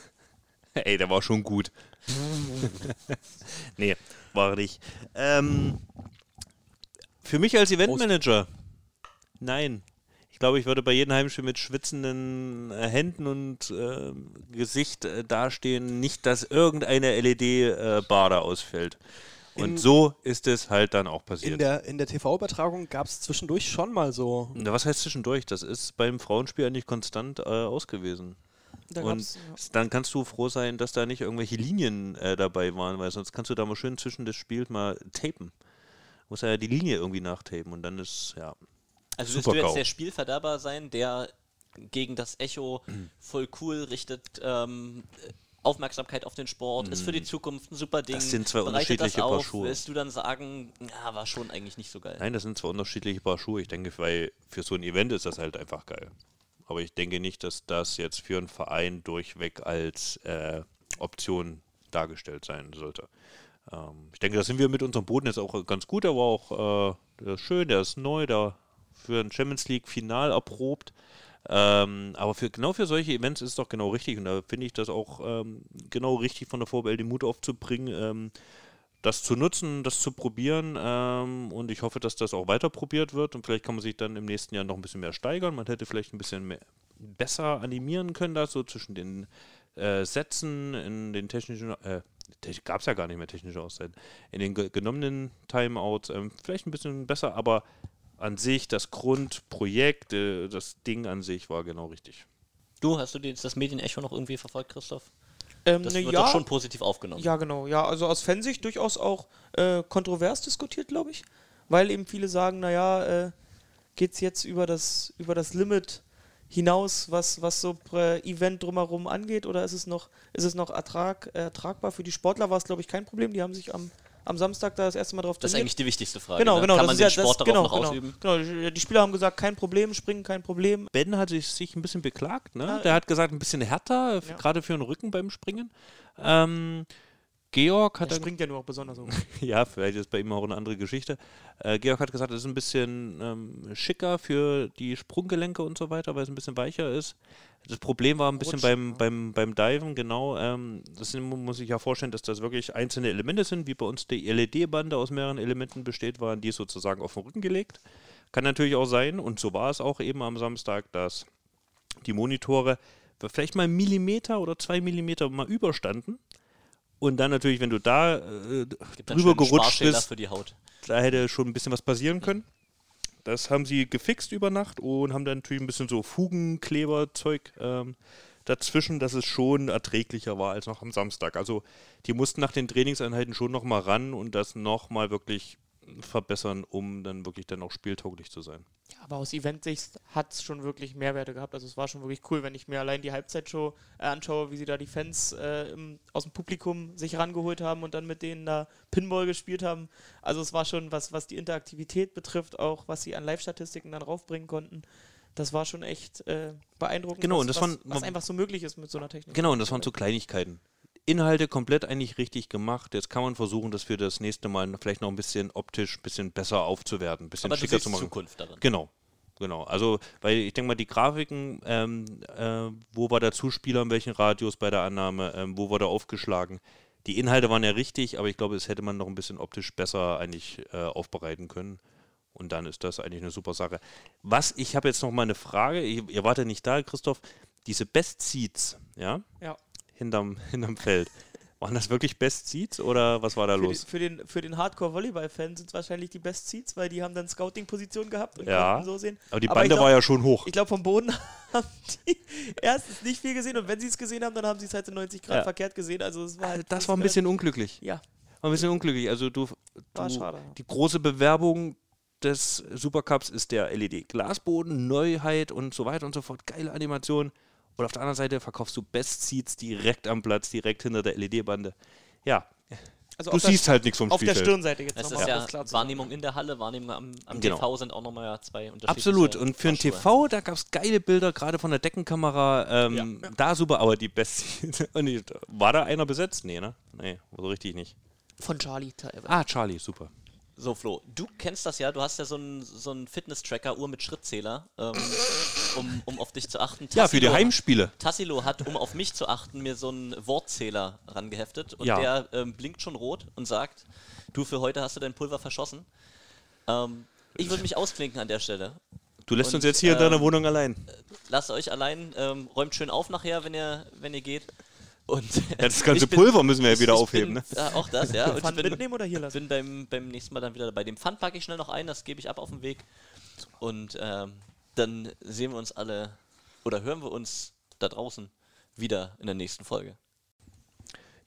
*laughs* Ey, der war schon gut. *laughs* nee, war nicht. Ähm, für mich als Eventmanager, nein. Ich glaube, ich würde bei jedem Heimspiel mit schwitzenden äh, Händen und äh, Gesicht äh, dastehen, nicht, dass irgendeine LED-Bar da ausfällt. Und In- so ist es halt dann auch In passiert. der, in der TV-Übertragung gab es zwischendurch schon mal so. Na, was heißt zwischendurch? Das ist beim Frauenspiel eigentlich konstant äh, aus gewesen. Da Und ja. dann kannst du froh sein, dass da nicht irgendwelche Linien äh, dabei waren, weil sonst kannst du da mal schön zwischen des Spiels mal tapen. Muss ja die Linie irgendwie nachtapen und dann ist, ja. Also Super du jetzt der Spielverderber sein, der gegen das Echo voll cool richtet ähm, Aufmerksamkeit auf den Sport, ist für die Zukunft ein super Ding. Das sind zwei unterschiedliche Paar Schuhe. Willst du dann sagen, ja, war schon eigentlich nicht so geil? Nein, das sind zwar unterschiedliche Paar Schuhe. Ich denke, weil für so ein Event ist das halt einfach geil. Aber ich denke nicht, dass das jetzt für einen Verein durchweg als äh, Option dargestellt sein sollte. Ähm, ich denke, da sind wir mit unserem Boden jetzt auch ganz gut. War auch äh, der ist schön, der ist neu, der für ein Champions League Final erprobt. Ähm, aber für, genau für solche Events ist es doch genau richtig. Und da finde ich das auch ähm, genau richtig von der VBL den Mut aufzubringen, ähm, das zu nutzen, das zu probieren. Ähm, und ich hoffe, dass das auch weiter probiert wird. Und vielleicht kann man sich dann im nächsten Jahr noch ein bisschen mehr steigern. Man hätte vielleicht ein bisschen mehr, besser animieren können, da so zwischen den äh, Sätzen, in den technischen, äh, gab es ja gar nicht mehr technische Auszeiten, in den ge genommenen Timeouts, ähm, vielleicht ein bisschen besser, aber an sich, das Grundprojekt, äh, das Ding an sich war genau richtig. Du, hast du das Medienecho noch irgendwie verfolgt, Christoph? Ähm, Das ne, wird ja, doch schon positiv aufgenommen. Ja, genau. Ja, also aus Fansicht durchaus auch äh, kontrovers diskutiert, glaube ich. Weil eben viele sagen, naja, äh, geht es jetzt über das, über das Limit hinaus, was, was so äh, Event drumherum angeht, oder ist es noch, ist es noch ertrag, äh, ertragbar? Für die Sportler war es, glaube ich, kein Problem. Die haben sich am, am Samstag da das erste Mal drauf Das ist trainiert. eigentlich die wichtigste Frage. Genau, ne? genau. Kann man den ja, Sport das, darauf genau, noch genau, ausüben? Genau, die Spieler haben gesagt, kein Problem, springen kein Problem. Ben hat sich, ein bisschen beklagt, ne? Ja, Der hat gesagt, ein bisschen härter, Ja. gerade für den Rücken beim Springen. Ähm, Georg hat dann springt ja nur auch besonders hoch. *laughs* Ja, vielleicht ist bei ihm auch eine andere Geschichte. Äh, Georg hat gesagt, es ist ein bisschen ähm, schicker für die Sprunggelenke und so weiter, weil es ein bisschen weicher ist. Das Problem war ein bisschen Rutschen, beim, beim, beim Diven, genau. Ähm, das muss sich ja vorstellen, dass das wirklich einzelne Elemente sind, wie bei uns die LED-Bande aus mehreren Elementen besteht, waren die sozusagen auf den Rücken gelegt. Kann natürlich auch sein, und so war es auch eben am Samstag, dass die Monitore vielleicht mal einen Millimeter oder zwei Millimeter mal überstanden. Und dann natürlich, wenn du da äh, drüber gerutscht bist, für die Haut. da hätte schon ein bisschen was passieren können. Das haben sie gefixt über Nacht und haben dann natürlich ein bisschen so Fugenkleberzeug ähm, dazwischen, dass es schon erträglicher war als noch am Samstag. Also die mussten nach den Trainingseinheiten schon nochmal ran und das nochmal wirklich verbessern, um dann wirklich dann auch spieltauglich zu sein. Ja, aber aus Event-Sicht hat es schon wirklich Mehrwerte gehabt. Also es war schon wirklich cool, wenn ich mir allein die Halbzeitshow äh, anschaue, wie sie da die Fans äh, im, aus dem Publikum sich rangeholt haben und dann mit denen da Pinball gespielt haben. Also es war schon, was, was die Interaktivität betrifft, auch was sie an Live-Statistiken dann raufbringen konnten. Das war schon echt äh, beeindruckend, Genau, was, und das was, waren- was einfach so möglich ist mit so einer Technik. Genau, und das waren so Kleinigkeiten. Inhalte komplett eigentlich richtig gemacht. Jetzt kann man versuchen, das für das nächste Mal vielleicht noch ein bisschen optisch ein bisschen besser aufzuwerten, ein bisschen Aber schicker zu machen. Zukunft darin. Genau, genau. Also, weil ich denke mal, die Grafiken, ähm, äh, wo war der Zuspieler, in welchen Radius bei der Annahme, ähm, wo wurde er aufgeschlagen. Die Inhalte waren ja richtig, aber ich glaube, das hätte man noch ein bisschen optisch besser eigentlich äh, aufbereiten können. Und dann ist das eigentlich eine super Sache. Was, ich habe jetzt noch mal eine Frage, ihr, ihr wart ja nicht da, Christoph, diese Best Seats, ja, Ja. Hinterm, *laughs* hinterm Feld. Waren das wirklich Best Seats oder was war da Für, los? die, für den, für den Hardcore-Volleyball-Fan sind es wahrscheinlich die Best Seats, weil die haben dann Scouting-Position gehabt und Ja, konnten so sehen. aber die Aber Bande ich glaub- war ja schon hoch. Ich glaube, vom Boden *laughs* haben die erstens nicht viel gesehen und wenn sie es gesehen haben, dann haben sie es halt in 90 Grad Ja. verkehrt gesehen. Also es war halt Das war ein bisschen unglücklich. Ja, War ein bisschen unglücklich. Also du, war du schade. die große Bewerbung des Supercups ist der LED-Glasboden, Neuheit und so weiter und so fort. Geile Animation. Und auf der anderen Seite verkaufst du Best Seats direkt am Platz, direkt hinter der LED-Bande. Ja, Also du siehst halt nichts vom Auf der Spielfeld. Stirnseite jetzt nochmal. ist ja das Wahrnehmung in der Halle, Wahrnehmung am, am Genau. TV sind auch nochmal zwei unterschiedliche Absolut. Und für ein. TV, da gab es geile Bilder, gerade von der Deckenkamera. Ähm, Da super, aber die Best *laughs* ich- War da einer besetzt? Nee, ne? Nee, so richtig nicht. Von Charlie teilweise. Ah, Charlie, super. So, Flo, du kennst das ja, du hast ja so einen so einen Fitness-Tracker, Uhr mit Schrittzähler, ähm, *laughs* um, um auf dich zu achten. Ja, für die Tassilo- Heimspiele. Tassilo hat, um auf mich zu achten, mir so einen Wortzähler rangeheftet und Ja. der ähm, blinkt schon rot und sagt, du für heute hast du dein Pulver verschossen. Ähm, ich würde mich ausklinken an der Stelle. Du lässt Und, uns jetzt hier in deiner ähm, Wohnung allein. Lasst euch allein, ähm, räumt schön auf nachher, wenn ihr, wenn ihr geht. Und Ja, das *laughs* ganze bin- Pulver müssen wir ja wieder ich aufheben, Bin, ne? Ja, auch das, ja. *laughs* Und ich bin, mitnehmen oder hier lassen? bin beim, beim nächsten Mal dann wieder dabei. Den Pfand packe ich schnell noch ein, das gebe ich ab auf den Weg. Und ähm, dann sehen wir uns alle oder hören wir uns da draußen wieder in der nächsten Folge.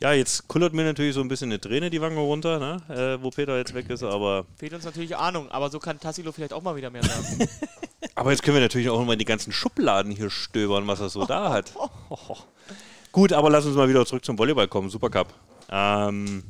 Ja, jetzt kullert mir natürlich so ein bisschen eine Träne die Wange runter, ne? äh, wo Peter jetzt weg ist, aber, Fehlt uns natürlich Ahnung, aber so kann Tassilo vielleicht auch mal wieder mehr sagen. *laughs* aber jetzt können wir natürlich auch mal in die ganzen Schubladen hier stöbern, was er so da hat. *laughs* Gut, aber lass uns mal wieder zurück zum Volleyball kommen. Supercup. Ähm,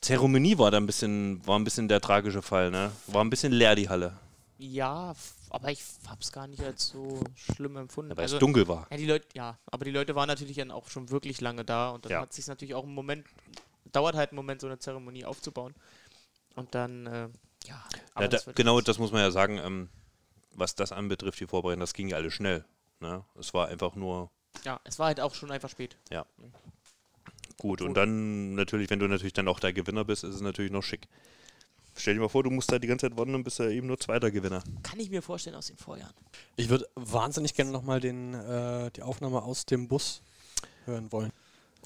Zeremonie war da ein bisschen, war ein bisschen der tragische Fall, ne? War ein bisschen leer die Halle, Ja, aber ich hab's gar nicht als so schlimm empfunden. weil Also, es dunkel war. Ja, die Leute, ja, aber die Leute waren natürlich dann auch schon wirklich lange da und dann Ja. hat sich natürlich auch einen Moment, dauert halt einen Moment, so eine Zeremonie aufzubauen. Und dann, äh, ja, aber Ja, da, genau, das muss man ja sagen, ähm, was das anbetrifft, die Vorbereitung, das ging ja alles schnell. Ne? Es war einfach nur Ja, es war halt auch schon einfach spät. gut. Und dann natürlich, wenn du natürlich dann auch der Gewinner bist, ist es natürlich noch schick. Stell dir mal vor, du musst da die ganze Zeit warten und bist ja eben nur zweiter Gewinner. Kann ich mir vorstellen aus den Vorjahren. Ich würde wahnsinnig gerne nochmal äh, die Aufnahme aus dem Bus hören wollen.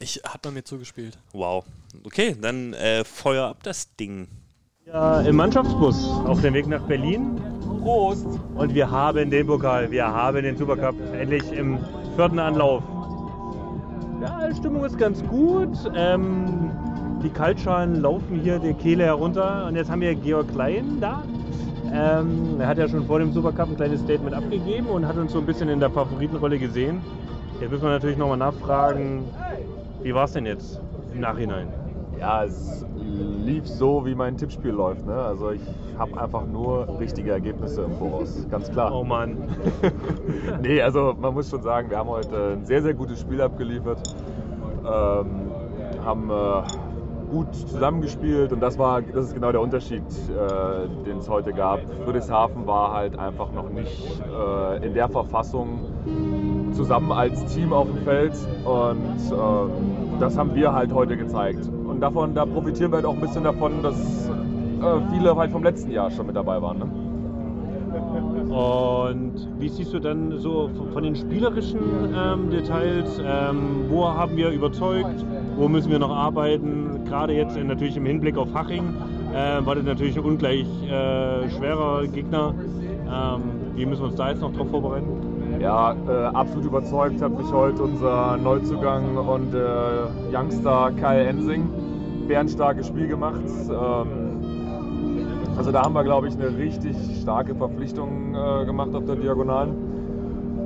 Ich hat man mir zugespielt. Wow. Okay, dann äh, Feuer ab das Ding. Ja, im Mannschaftsbus auf dem Weg nach Berlin. Prost! Und wir haben den Pokal, wir haben den Supercup endlich im vierten Anlauf. Ja, die Stimmung ist ganz gut. Ähm, die Kaltschalen laufen hier die Kehle herunter. Und jetzt haben wir Georg Klein da. Ähm, er hat ja schon vor dem Supercup ein kleines Statement abgegeben und hat uns so ein bisschen in der Favoritenrolle gesehen. Jetzt müssen wir natürlich nochmal nachfragen, wie war es denn jetzt im Nachhinein? Ja, es lief so, wie mein Tippspiel läuft. Ne? Also ich habe einfach nur richtige Ergebnisse im Voraus, ganz klar. Oh Mann. *laughs* nee, also man muss schon sagen, wir haben heute ein sehr, sehr gutes Spiel abgeliefert. Ähm, haben äh, gut zusammengespielt und das war, das ist genau der Unterschied, äh, den es heute gab. Friedrichshafen war halt einfach noch nicht äh, in der Verfassung zusammen als Team auf dem Feld und ähm, das haben wir halt heute gezeigt. Und davon, da profitieren wir halt auch ein bisschen davon, dass äh, viele halt vom letzten Jahr schon mit dabei waren. Ne? Und wie siehst du dann so von den spielerischen ähm, Details? Ähm, wo haben wir überzeugt? Wo müssen wir noch arbeiten? Gerade jetzt äh, natürlich im Hinblick auf Haching äh, war das natürlich ein ungleich äh, schwerer Gegner. Ähm, wie müssen wir uns da jetzt noch drauf vorbereiten? Ja, äh, absolut überzeugt hat mich heute unser Neuzugang und äh, Youngster Kyle Ensing. Bärenstarkes Spiel gemacht. Ähm, also da haben wir, glaube ich, eine richtig starke Verpflichtung äh, gemacht auf der Diagonalen.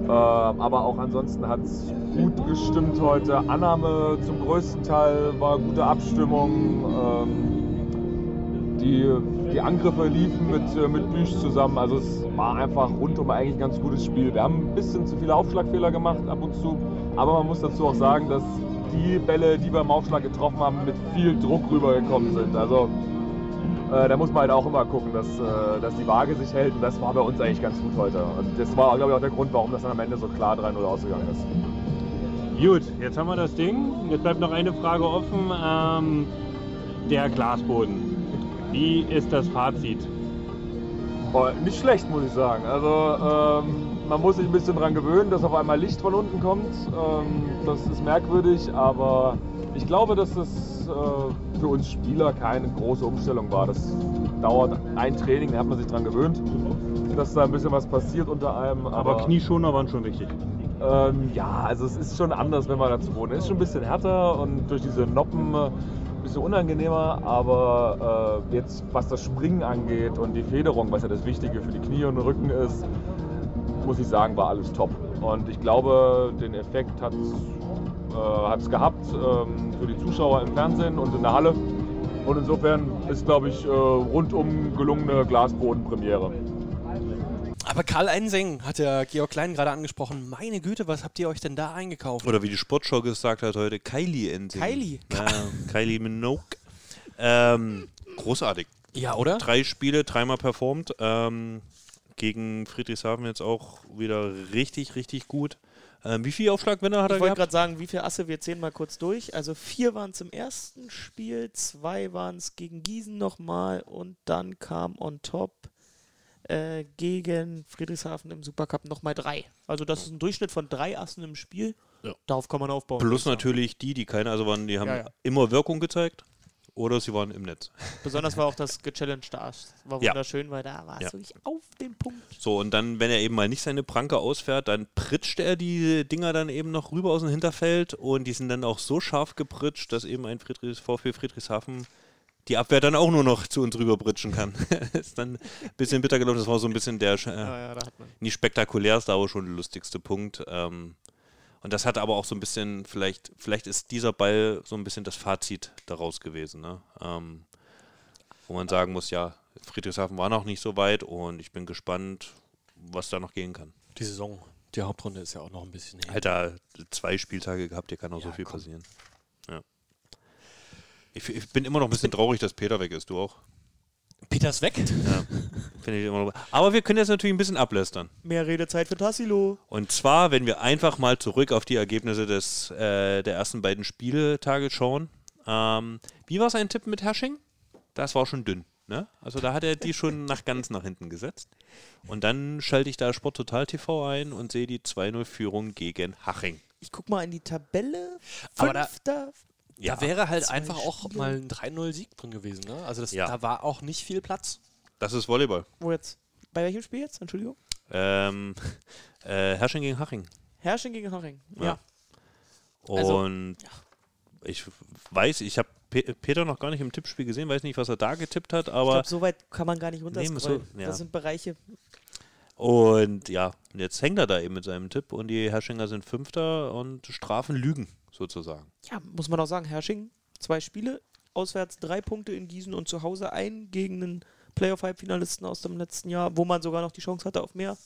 Äh, aber auch ansonsten hat es gut gestimmt heute. Annahme zum größten Teil war gute Abstimmung. Ähm, die, die Angriffe liefen mit, äh, mit Büch zusammen. Also es war einfach rundum eigentlich ein ganz gutes Spiel. Wir haben ein bisschen zu viele Aufschlagfehler gemacht ab und zu. Aber man muss dazu auch sagen, dass die Bälle, die wir im Aufschlag getroffen haben, mit viel Druck rübergekommen sind. Also äh, da muss man halt auch immer gucken, dass, äh, dass die Waage sich hält. Und das war bei uns eigentlich ganz gut heute. Und das war, glaube ich, auch der Grund, warum das dann am Ende so klar 3-0 ausgegangen ist. Gut, jetzt haben wir das Ding. Jetzt bleibt noch eine Frage offen. Ähm, der Glasboden. Wie ist das Fazit? Oh, nicht schlecht, muss ich sagen. Also ähm, man muss sich ein bisschen dran gewöhnen, dass auf einmal Licht von unten kommt. Ähm, das ist merkwürdig, aber ich glaube, dass das äh, für uns Spieler keine große Umstellung war. Das dauert ein Training, da hat man sich dran gewöhnt, dass da ein bisschen was passiert unter einem. Aber Knieschoner waren schon wichtig. Ähm, ja, also es ist schon anders, wenn man dazu wohnt. Es ist schon ein bisschen härter und durch diese Noppen äh, ein bisschen unangenehmer, aber äh, jetzt was das Springen angeht und die Federung, was ja das Wichtige für die Knie und den Rücken ist, muss ich sagen, war alles top. Und ich glaube, den Effekt hat es gehabt ähm, für die Zuschauer im Fernsehen und in der Halle. Und insofern ist, glaube ich, äh, rundum gelungene Glasbodenpremiere. Aber Karl Einseng hat ja Georg Klein gerade angesprochen. Meine Güte, was habt ihr euch denn da eingekauft? Oder wie die Sportschau gesagt hat heute, Kylie Ensing. Kylie? Ja, Kylie Minogue. Ähm, großartig. Ja, oder? Drei Spiele, dreimal performt. Ähm, gegen Friedrichshafen jetzt auch wieder richtig, richtig gut. Ähm, wie viele Aufschlagwinner hat er Ich wollte gehabt? gerade sagen, wie viele Asse, wir zählen mal kurz durch. Also vier waren es im ersten Spiel, zwei waren es gegen Gießen nochmal und dann kam on top äh, gegen Friedrichshafen im Supercup nochmal drei. Also das ist ein Durchschnitt von drei Assen im Spiel. Ja. Darauf kann man aufbauen. Plus ich natürlich die, die keine, also waren, die haben Ja, ja. immer Wirkung gezeigt. Oder sie waren im Netz. *laughs* Besonders war auch das gechallenged Ass. War Ja. wunderschön, weil da war es Ja. wirklich auf den Punkt. So, und dann, wenn er eben mal nicht seine Pranke ausfährt, dann pritscht er die Dinger dann eben noch rüber aus dem Hinterfeld und die sind dann auch so scharf gepritscht, dass eben ein Friedrichs, VfB Friedrichshafen die Abwehr dann auch nur noch zu uns rüber pritschen kann. *laughs* ist dann ein bisschen bitter gelaufen. Das war so ein bisschen der äh, Ja, ja, nicht spektakulärste, aber schon der lustigste Punkt. Ähm, Und das hat aber auch so ein bisschen, vielleicht, vielleicht ist dieser Ball so ein bisschen das Fazit daraus gewesen, ne? ähm, wo man sagen muss, ja, Friedrichshafen war noch nicht so weit und ich bin gespannt, was da noch gehen kann. Die Saison, die Hauptrunde ist ja auch noch ein bisschen her. Alter, zwei Spieltage gehabt, hier kann auch Ja, so viel komm. passieren. Ja. Ich, ich bin immer noch ein bisschen traurig, dass Peter weg ist, du auch. Peter ist weg. Ja, finde ich immer noch. Aber wir können jetzt natürlich ein bisschen ablästern. Mehr Redezeit für Tassilo. Und zwar, wenn wir einfach mal zurück auf die Ergebnisse des, äh, der ersten beiden Spieltage schauen. Ähm, wie war sein Tipp mit Hersching? Das war schon dünn. Ne? Also da hat er die schon nach ganz nach hinten gesetzt. Und dann schalte ich da Sport Total TV ein und sehe die 2-0-Führung gegen Haching. Ich guck mal in die Tabelle. Aber da- Fünfter. Da wäre halt einfach auch Spiele. mal ein 3-0-Sieg drin gewesen. Ne? Also das, Ja. da war auch nicht viel Platz. Das ist Volleyball. Wo jetzt? Bei welchem Spiel jetzt? Entschuldigung. Ähm, *laughs* äh, Hersching gegen Haching. Herrschen gegen Haching. Ja. Ja. Also, Und ich weiß, ich habe Pe Peter noch gar nicht im Tippspiel gesehen, weiß nicht, was er da getippt hat, ich aber glaube, so weit kann man gar nicht Nee, runterscrollen. so- ja. Das sind Bereiche. und ja, und jetzt hängt er da eben mit seinem Tipp und die Herrschinger sind Fünfter und Strafen lügen sozusagen. Ja, muss man auch sagen, Herrsching, zwei Spiele, auswärts drei Punkte in Gießen und zu Hause ein gegen einen Playoff-Halbfinalisten aus dem letzten Jahr, wo man sogar noch die Chance hatte auf mehr.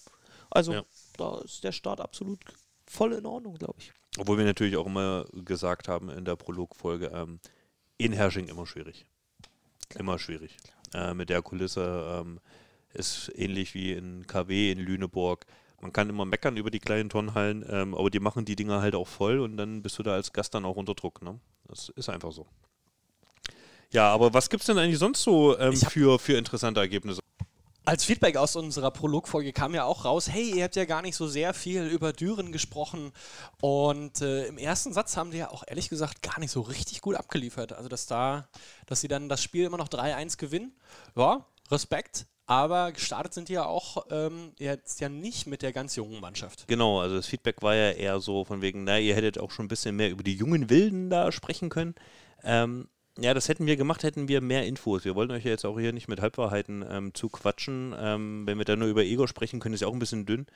Also Ja. da ist der Start absolut voll in Ordnung, glaube ich. Obwohl wir natürlich auch immer gesagt haben in der Prologfolge, ähm, in Hersching immer schwierig. Immer schwierig. Äh, mit der Kulisse ähm, ist ähnlich wie in KW in Lüneburg. Man kann immer meckern über die kleinen Turnhallen, ähm, aber die machen die Dinger halt auch voll und dann bist du da als Gast dann auch unter Druck. Ne? Das ist einfach so. Ja, aber was gibt es denn eigentlich sonst so ähm, für, für interessante Ergebnisse? Als Feedback aus unserer Prologfolge kam ja auch raus, hey, ihr habt ja gar nicht so sehr viel über Düren gesprochen. Und äh, im ersten Satz haben die ja auch ehrlich gesagt gar nicht so richtig gut abgeliefert. Also, dass da, dass sie dann das Spiel immer noch 3-1 gewinnen. Ja, Respekt. Aber gestartet sind die ja auch ähm, jetzt ja nicht mit der ganz jungen Mannschaft. Genau, also das Feedback war ja eher so von wegen, na, ihr hättet auch schon ein bisschen mehr über die jungen Wilden da sprechen können. Ähm, ja, das hätten wir gemacht, hätten wir mehr Infos. Wir wollten euch ja jetzt auch hier nicht mit Halbwahrheiten ähm, zu quatschen. Ähm, wenn wir da nur über Ego sprechen können, ist ja auch ein bisschen dünn.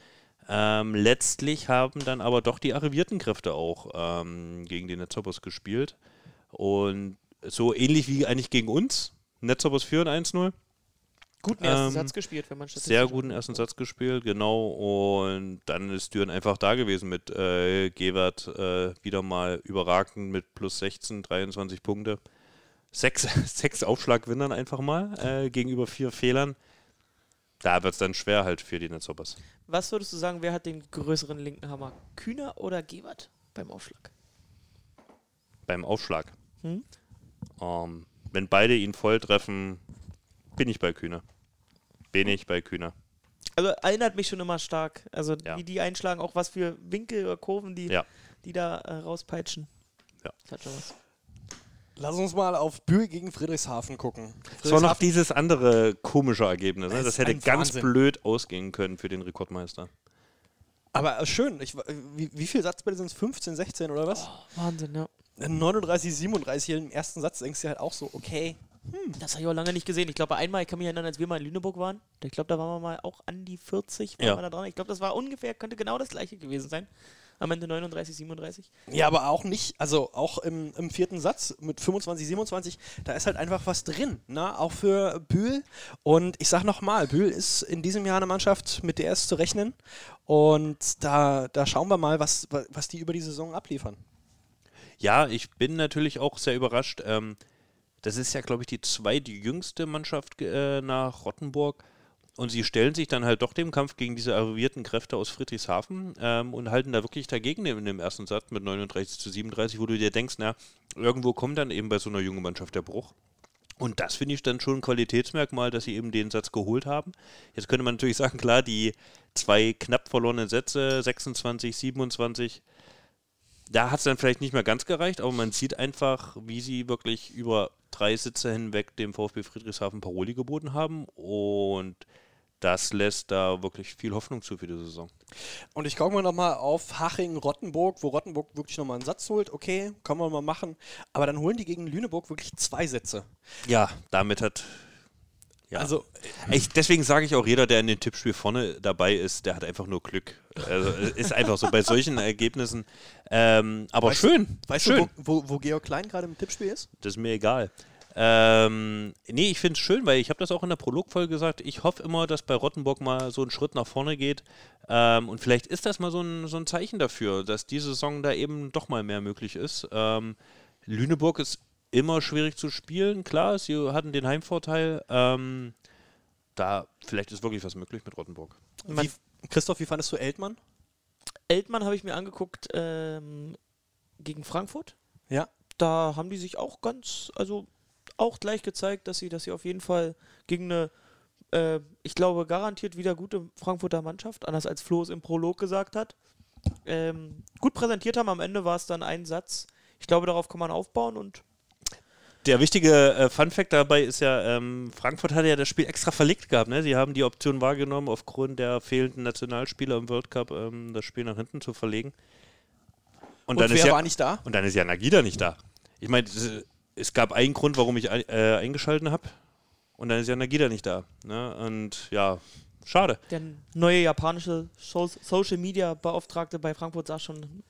Ähm, letztlich haben dann aber doch die arrivierten Kräfte auch ähm, gegen die Netzhoppers gespielt. Und so ähnlich wie eigentlich gegen uns. Netzhoppers führen 1-0. Guten ersten Ähm, Satz gespielt, wenn man Sehr guten ersten Satz gespielt, genau. Und dann ist Düren einfach da gewesen mit äh, Gewert äh, wieder mal überragend mit plus 16, 23 Punkte. Sechs, *laughs* sechs Aufschlagwinnern einfach mal äh, gegenüber vier Fehlern. Da wird es dann schwer halt für die Netzhoppers. Was würdest du sagen, wer hat den größeren linken Hammer? Kühner oder Gebert beim Aufschlag? Beim Aufschlag. Hm? Ähm, wenn beide ihn voll treffen, bin ich bei Kühner. Bin ich bei Kühner. Also erinnert mich schon immer stark. Also Ja. wie die einschlagen, auch was für Winkel oder Kurven die, Ja. die da äh, rauspeitschen. Ja. Das hat schon was. Lass uns mal auf Bühl gegen Friedrichshafen gucken. Es war noch Friedrichshafen- dieses andere komische Ergebnis. Ne? Das hätte ganz Wahnsinn. blöd ausgehen können für den Rekordmeister. Aber äh, schön. Ich, wie, wie viel Satzbälle sind es? 15, 16 oder was? Wahnsinn, ja. 39, 37 im ersten Satz denkst du halt auch so, okay. Das habe ich auch lange nicht gesehen. Ich glaube, einmal, ich kann mich erinnern, als wir mal in Lüneburg waren. Ich glaube, da waren wir mal auch an die 40, waren Ja. wir da dran. Ich glaube, das war ungefähr, könnte genau das gleiche gewesen sein. Am Ende 39, 37. Ja, aber auch nicht, also auch im, im vierten Satz mit 25, 27, da ist halt einfach was drin, ne? Auch für Bühl. Und ich sag nochmal, Bühl ist in diesem Jahr eine Mannschaft, mit der ist zu rechnen. Und da, da schauen wir mal, was, was die über die Saison abliefern. Ja, ich bin natürlich auch sehr überrascht. Ähm, das ist ja, glaube ich, die zweitjüngste Mannschaft äh, nach Rottenburg. Und sie stellen sich dann halt doch dem Kampf gegen diese arrivierten Kräfte aus Friedrichshafen ähm, und halten da wirklich dagegen in dem ersten Satz mit 39 zu 37, wo du dir denkst, na, irgendwo kommt dann eben bei so einer jungen Mannschaft der Bruch. Und das finde ich dann schon ein Qualitätsmerkmal, dass sie eben den Satz geholt haben. Jetzt könnte man natürlich sagen, klar, die zwei knapp verlorenen Sätze, 26, 27, da hat es dann vielleicht nicht mehr ganz gereicht, aber man sieht einfach, wie sie wirklich über drei Sitze hinweg dem VfB Friedrichshafen Paroli geboten haben und das lässt da wirklich viel Hoffnung zu für die Saison. Und ich gucke mal nochmal auf Haching-Rottenburg, wo Rottenburg wirklich nochmal einen Satz holt. Okay, kann man mal machen. Aber dann holen die gegen Lüneburg wirklich zwei Sätze. Ja, damit hat Ja. Also, ich, deswegen sage ich auch, jeder, der in dem Tippspiel vorne dabei ist, der hat einfach nur Glück. Also, ist einfach so bei solchen *laughs* Ergebnissen. Ähm, aber Weißt- schön. Weißt schön. du, wo, wo, wo Georg Klein gerade im Tippspiel ist? Das ist mir egal. Ähm, nee, ich finde es schön, weil ich habe das auch in der Prologfolge gesagt. Ich hoffe immer, dass bei Rottenburg mal so ein Schritt nach vorne geht. Ähm, und vielleicht ist das mal so ein, so ein Zeichen dafür, dass diese Saison da eben doch mal mehr möglich ist. Ähm, Lüneburg ist immer schwierig zu spielen. Klar, sie hatten den Heimvorteil. Ähm, da vielleicht ist wirklich was möglich mit Rottenburg. Wie, Christoph, wie fandest du Eltmann? Eltmann habe ich mir angeguckt ähm, gegen Frankfurt. Ja. Da haben die sich auch ganz, also auch gleich gezeigt, dass sie, dass sie auf jeden Fall gegen eine, äh, ich glaube, garantiert wieder gute Frankfurter Mannschaft, anders als Flo es im Prolog gesagt hat, ähm, gut präsentiert haben. Am Ende war es dann ein Satz. Ich glaube, darauf kann man aufbauen und Der wichtige äh, Fun-Fact dabei ist ja, ähm, Frankfurt hatte ja das Spiel extra verlegt gehabt. Ne? Sie haben die Option wahrgenommen, aufgrund der fehlenden Nationalspieler im World Cup ähm, das Spiel nach hinten zu verlegen. Und dann wer ist ja, war nicht da? Und dann ist ja Nagida nicht da. Ich meine, es- es gab einen Grund, warum ich äh, eingeschalten habe. Und dann ist ja Nagida nicht da. Ne? Und ja, schade. der neue japanische so Social Media Beauftragte bei Frankfurt saß schon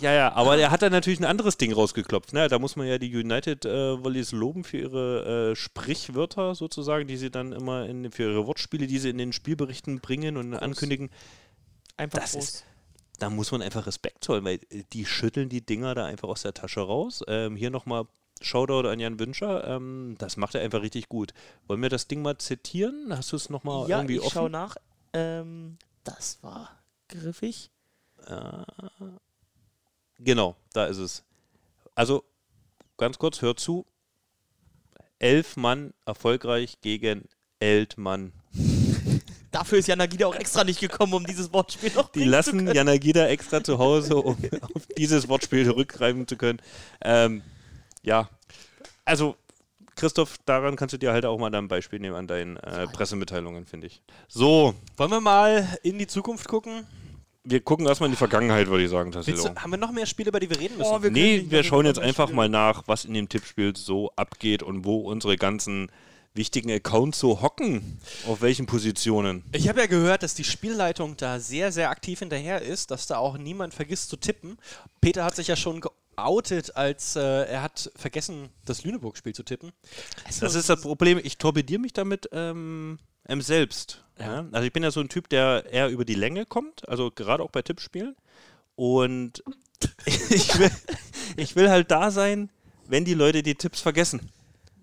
Ja, ja, aber er hat dann natürlich ein anderes Ding rausgeklopft. Ne? Da muss man ja die United äh, Volleys loben für ihre äh, Sprichwörter sozusagen, die sie dann immer in, für ihre Wortspiele, die sie in den Spielberichten bringen und ankündigen. einfach Das groß. ist, da muss man einfach Respekt zollen, weil äh, die schütteln die Dinger da einfach aus der Tasche raus. Ähm, hier nochmal Shoutout an Jan Wünscher. Ähm, das macht er einfach richtig gut. Wollen wir das Ding mal zitieren? Hast du es nochmal ja, irgendwie ich offen? schau nach. Ähm, das war griffig. Genau, da ist es. Also, ganz kurz, hört zu. Elf Mann erfolgreich gegen elf Mann. *laughs* Dafür ist Janagida auch extra nicht gekommen, um dieses Wortspiel noch Die lassen. Janagida extra zu Hause, um *laughs* auf dieses Wortspiel zurückgreifen zu können. Ähm, ja, also Christoph, daran kannst du dir halt auch mal ein Beispiel nehmen an deinen äh, Pressemitteilungen, finde ich. So, Wollen wir mal in die Zukunft gucken? wir gucken erstmal in die Vergangenheit, würde ich sagen, du, haben wir noch mehr Spiele, über die wir reden müssen? Oh, wir Nee, wir schauen jetzt einfach spielen. mal nach, was in dem Tippspiel so abgeht und wo unsere ganzen wichtigen Accounts so hocken. Auf welchen Positionen. Ich habe ja gehört, dass die Spielleitung da sehr, sehr aktiv hinterher ist, dass da auch niemand vergisst zu tippen. Peter hat sich ja schon geoutet, als äh, er hat vergessen, das Lüneburg-Spiel zu tippen. Das ist das Problem. Ich torpediere mich damit ähm, selbst. Ja. Also ich bin ja so ein Typ, der eher über die Länge kommt, also gerade auch bei Tippspielen. Und *laughs* ich will, ich will halt da sein, wenn die Leute die Tipps vergessen.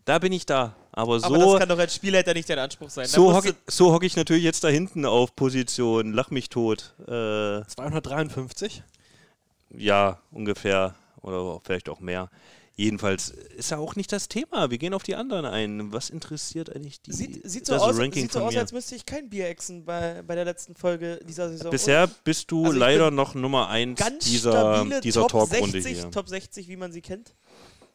Da bin ich da. Aber so, Aber das kann doch als Spielleiter nicht dein Anspruch sein. So hocke so hock ich natürlich jetzt da hinten auf Position, lach mich tot. Äh, 253? ja, ungefähr. Oder vielleicht auch mehr. Jedenfalls ist ja auch nicht das Thema. Wir gehen auf die anderen ein. Was interessiert eigentlich die, Sieht, sieht so aus, Ranking sieht so aus als müsste ich kein Bier exen bei, bei der letzten Folge dieser Saison. Bisher bist du Also leider noch Nummer 1 ganz dieser, dieser Top Talkrunde 60, hier. Top 60, wie man sie kennt.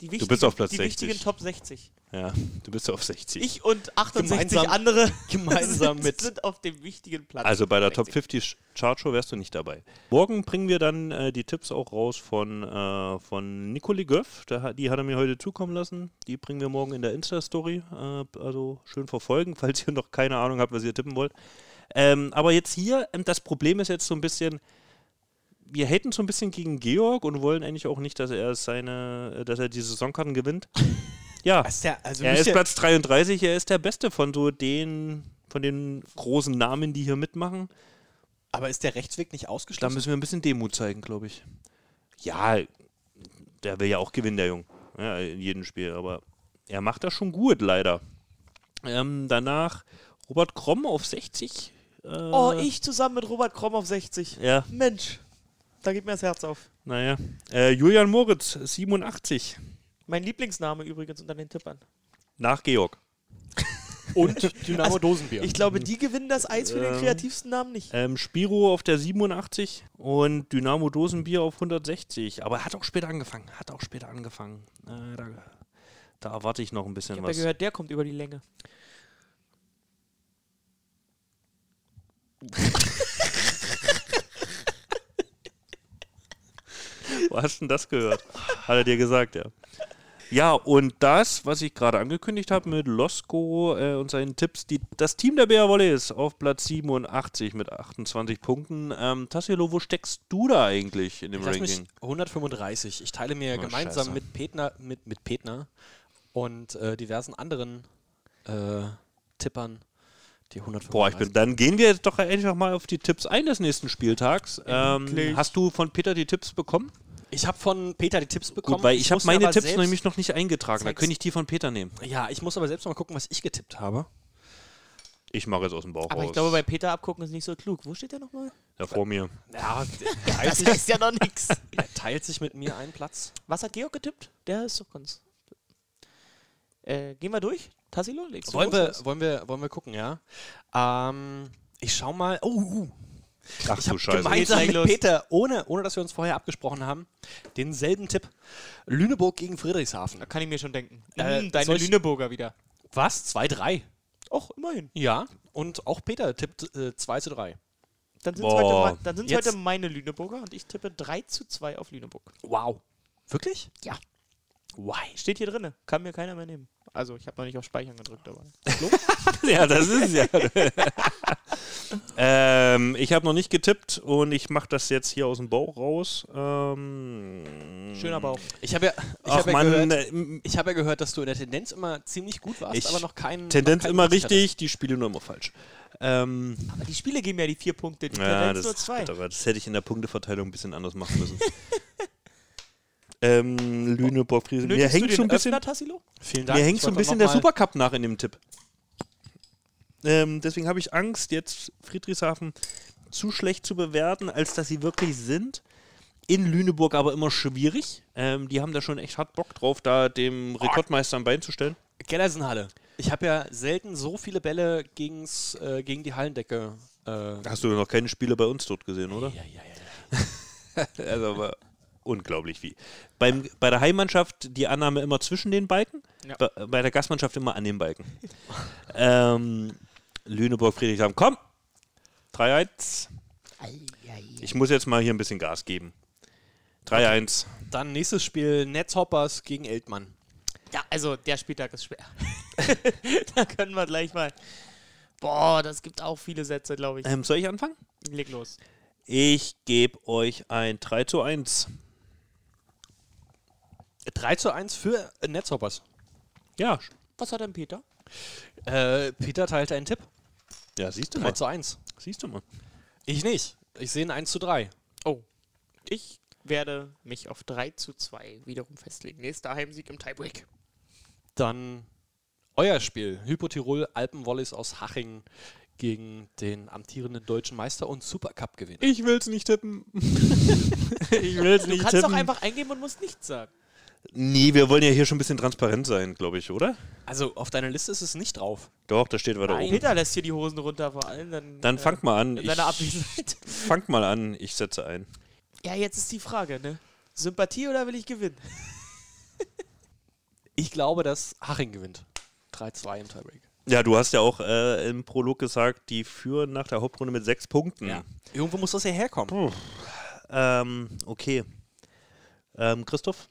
Die Du wichtigen, bist auf Platz die 60. wichtigen Top 60. Ja, du bist auf 60. Ich und 68 Gemeinsam- andere *laughs* gemeinsam sind, *laughs* mit- sind auf dem wichtigen Platz. also bei der Top 60. 50 Chartshow wärst du nicht dabei. Morgen bringen wir dann äh, die Tipps auch raus von, äh, von Nicoli Göff. Hat- die hat er mir heute zukommen lassen. Die bringen wir morgen in der Insta-Story. Äh, also schön verfolgen, *laughs* falls ihr noch keine Ahnung habt, was ihr tippen wollt. Ähm, aber jetzt hier, ähm, das Problem ist jetzt so ein bisschen, wir haten so ein bisschen gegen Georg und wollen eigentlich auch nicht, dass er seine, dass er die Saisonkarten gewinnt. *laughs* Ja, Ist der, also er ist Platz 33, er ist der Beste von so den, von den großen Namen, die hier mitmachen. aber ist der Rechtsweg nicht Da ausgeschlossen? müssen wir ein bisschen Demut zeigen, glaube ich. Ja, der will ja auch gewinnen, der Jung. Ja, in jedem Spiel, aber er macht das schon gut, leider. Ähm, danach Robert Kromm auf 60. Äh, Oh, ich zusammen mit Robert Kromm auf 60. Ja, Mensch, da geht mir das Herz auf. naja. Äh, Julian Moritz, 87. Mein Lieblingsname übrigens unter den Tippern. Nach Georg. *laughs* Und Dynamo Dosenbier. Ich glaube, die gewinnen das Eis für den Ähm, kreativsten Namen nicht. Ähm, Spiro auf der 87 und Dynamo Dosenbier auf 160. Aber er hat auch später angefangen. Hat auch später angefangen. Äh, da, da erwarte ich noch ein bisschen Ich habe ja was. gehört, der kommt über die Länge. *laughs* Wo hast du denn das gehört? Hat er dir gesagt, ja. Ja, und das, was ich gerade angekündigt habe mit Losko äh, und seinen Tipps, die, das Team der Bär Volleys auf Platz 87 mit 28 Punkten. Ähm, Tassilo, wo steckst du da eigentlich in dem Ich Ranking? mich 135. Ich teile mir Oh, gemeinsam Scheiße. mit Petner, mit, mit Petner und äh, diversen anderen äh, Tippern die 135. Boah, ich bin, dann gehen wir jetzt doch einfach mal auf die Tipps ein des nächsten Spieltags. Ähm, hast du von Peter die Tipps bekommen? Ich habe von Peter die Tipps bekommen. Gut, weil ich, habe muss mir meine Tipps nämlich noch nicht eingetragen. Da könnte ich die von Peter nehmen. Ja, ich muss aber selbst noch mal gucken, was ich getippt habe. Ich mache jetzt aus dem Bauch Aber raus. ich glaube, bei Peter abgucken ist nicht so klug. Wo steht der nochmal? da vor mir. Ja, *laughs* Das heißt ja noch nichts. *laughs* Er teilt sich mit mir einen Platz. Was hat Georg getippt? Der ist doch ganz. Äh, gehen wir durch? Tassilo, legst du Wollen los, wir, wollen, wir, wollen wir gucken, ja? Ähm, ich schau mal. Oh, uh, Ach ich du habe Scheiße. gemeinsam mit? Peter, ohne, ohne dass wir uns vorher abgesprochen haben, denselben Tipp. Lüneburg gegen Friedrichshafen. Da kann ich mir schon denken. Äh, deine Lüneburger wieder. Was? 2-3. Och, immerhin. Ja, und auch Peter tippt äh, 2 zu 3. Dann sind Boah. heute, dann sind's heute meine Lüneburger und ich tippe 3 zu 2 auf Lüneburg. Wow. Wirklich? Ja. Why? Steht hier drin. Kann mir keiner mehr nehmen. Also, ich habe noch nicht auf Speichern gedrückt, aber. *laughs* ja, das ist ja. *laughs* ähm, ich habe noch nicht getippt und ich mache das jetzt hier aus dem Bauch raus. Ähm, Schöner Bauch. Ich habe ja, ich hab ja Mann, gehört, äh, ich habe ja gehört, dass du in der Tendenz immer ziemlich gut warst, Ich- aber noch keinen. Tendenz noch keinen immer Platz hattest. richtig, die Spiele nur immer falsch. Ähm, Aber die Spiele geben ja die vier Punkte, die ja, Tendenz das, nur zwei. aber das hätte ich in der Punkteverteilung ein bisschen anders machen müssen. *laughs* ähm, Lüneburg, Friesen. Mir hängt so ein bisschen. Öffner, Tassilo? Vielen Dank. Mir hängt so ein bisschen der Supercup nach in dem Tipp. Ähm, deswegen habe ich Angst, jetzt Friedrichshafen zu schlecht zu bewerten, als dass sie wirklich sind. In Lüneburg aber immer schwierig. Ähm, die haben da schon echt hart Bock drauf, da dem Rekordmeister ein Bein zu stellen. Gellersenhalle. Ich habe ja selten so viele Bälle gegens, äh, gegen die Hallendecke. Äh, Hast du noch keine Spiele bei uns dort gesehen, oder? ja, ja, ja. *laughs* also aber unglaublich wie. Beim, bei der Heimmannschaft die Annahme immer zwischen den Balken, Ja. bei, bei der Gastmannschaft immer an den Balken. ähm, Lüneburg, Friedrichshafen, komm! 3-1. Ich muss jetzt mal hier ein bisschen Gas geben. 3-1. Dann nächstes Spiel Netzhoppers gegen Eltmann. Ja, also der Spieltag ist schwer. *laughs* da können wir gleich mal. Boah, das gibt auch viele Sätze, glaube ich. Ähm, soll ich anfangen? Leg los. Ich gebe euch ein 3 zu 1. 3 zu 1 für äh, Netzhoppers. Ja, Was hat denn Peter? Äh, Peter teilte einen Tipp. ja siehst du 3 mal. zu 1. Siehst du mal. Ich nicht. Ich sehe ein 1 zu 3. Oh. Ich werde mich auf 3 zu 2 wiederum festlegen. Nächster Heimsieg im Tiebreak. Dann euer Spiel. Hypotirol Alpenwollis aus Haching gegen den amtierenden deutschen Meister und Supercup-Gewinner. Ich will's nicht tippen. *laughs* ich will's Du nicht kannst tippen. doch einfach eingeben und musst nichts sagen. Nee, wir wollen ja hier schon ein bisschen transparent sein, glaube ich, oder? Also auf deiner Liste ist es nicht drauf. Doch, da steht weiter oben. Peter lässt hier die Hosen runter vor allem. Dann, Dann äh, fangt mal an. in Ich, seiner Abwesenheit. *laughs* fangt mal an, ich setze ein. Ja, jetzt ist die Frage, ne? Sympathie oder will ich gewinnen? *laughs* Ich glaube, dass Haching gewinnt. 3-2 im Tiebreak. Ja, du hast ja auch äh, im Prolog gesagt, die führen nach der Hauptrunde mit sechs Punkten. Ja. Irgendwo muss das ja herkommen. Ähm, okay. Ähm, Christoph?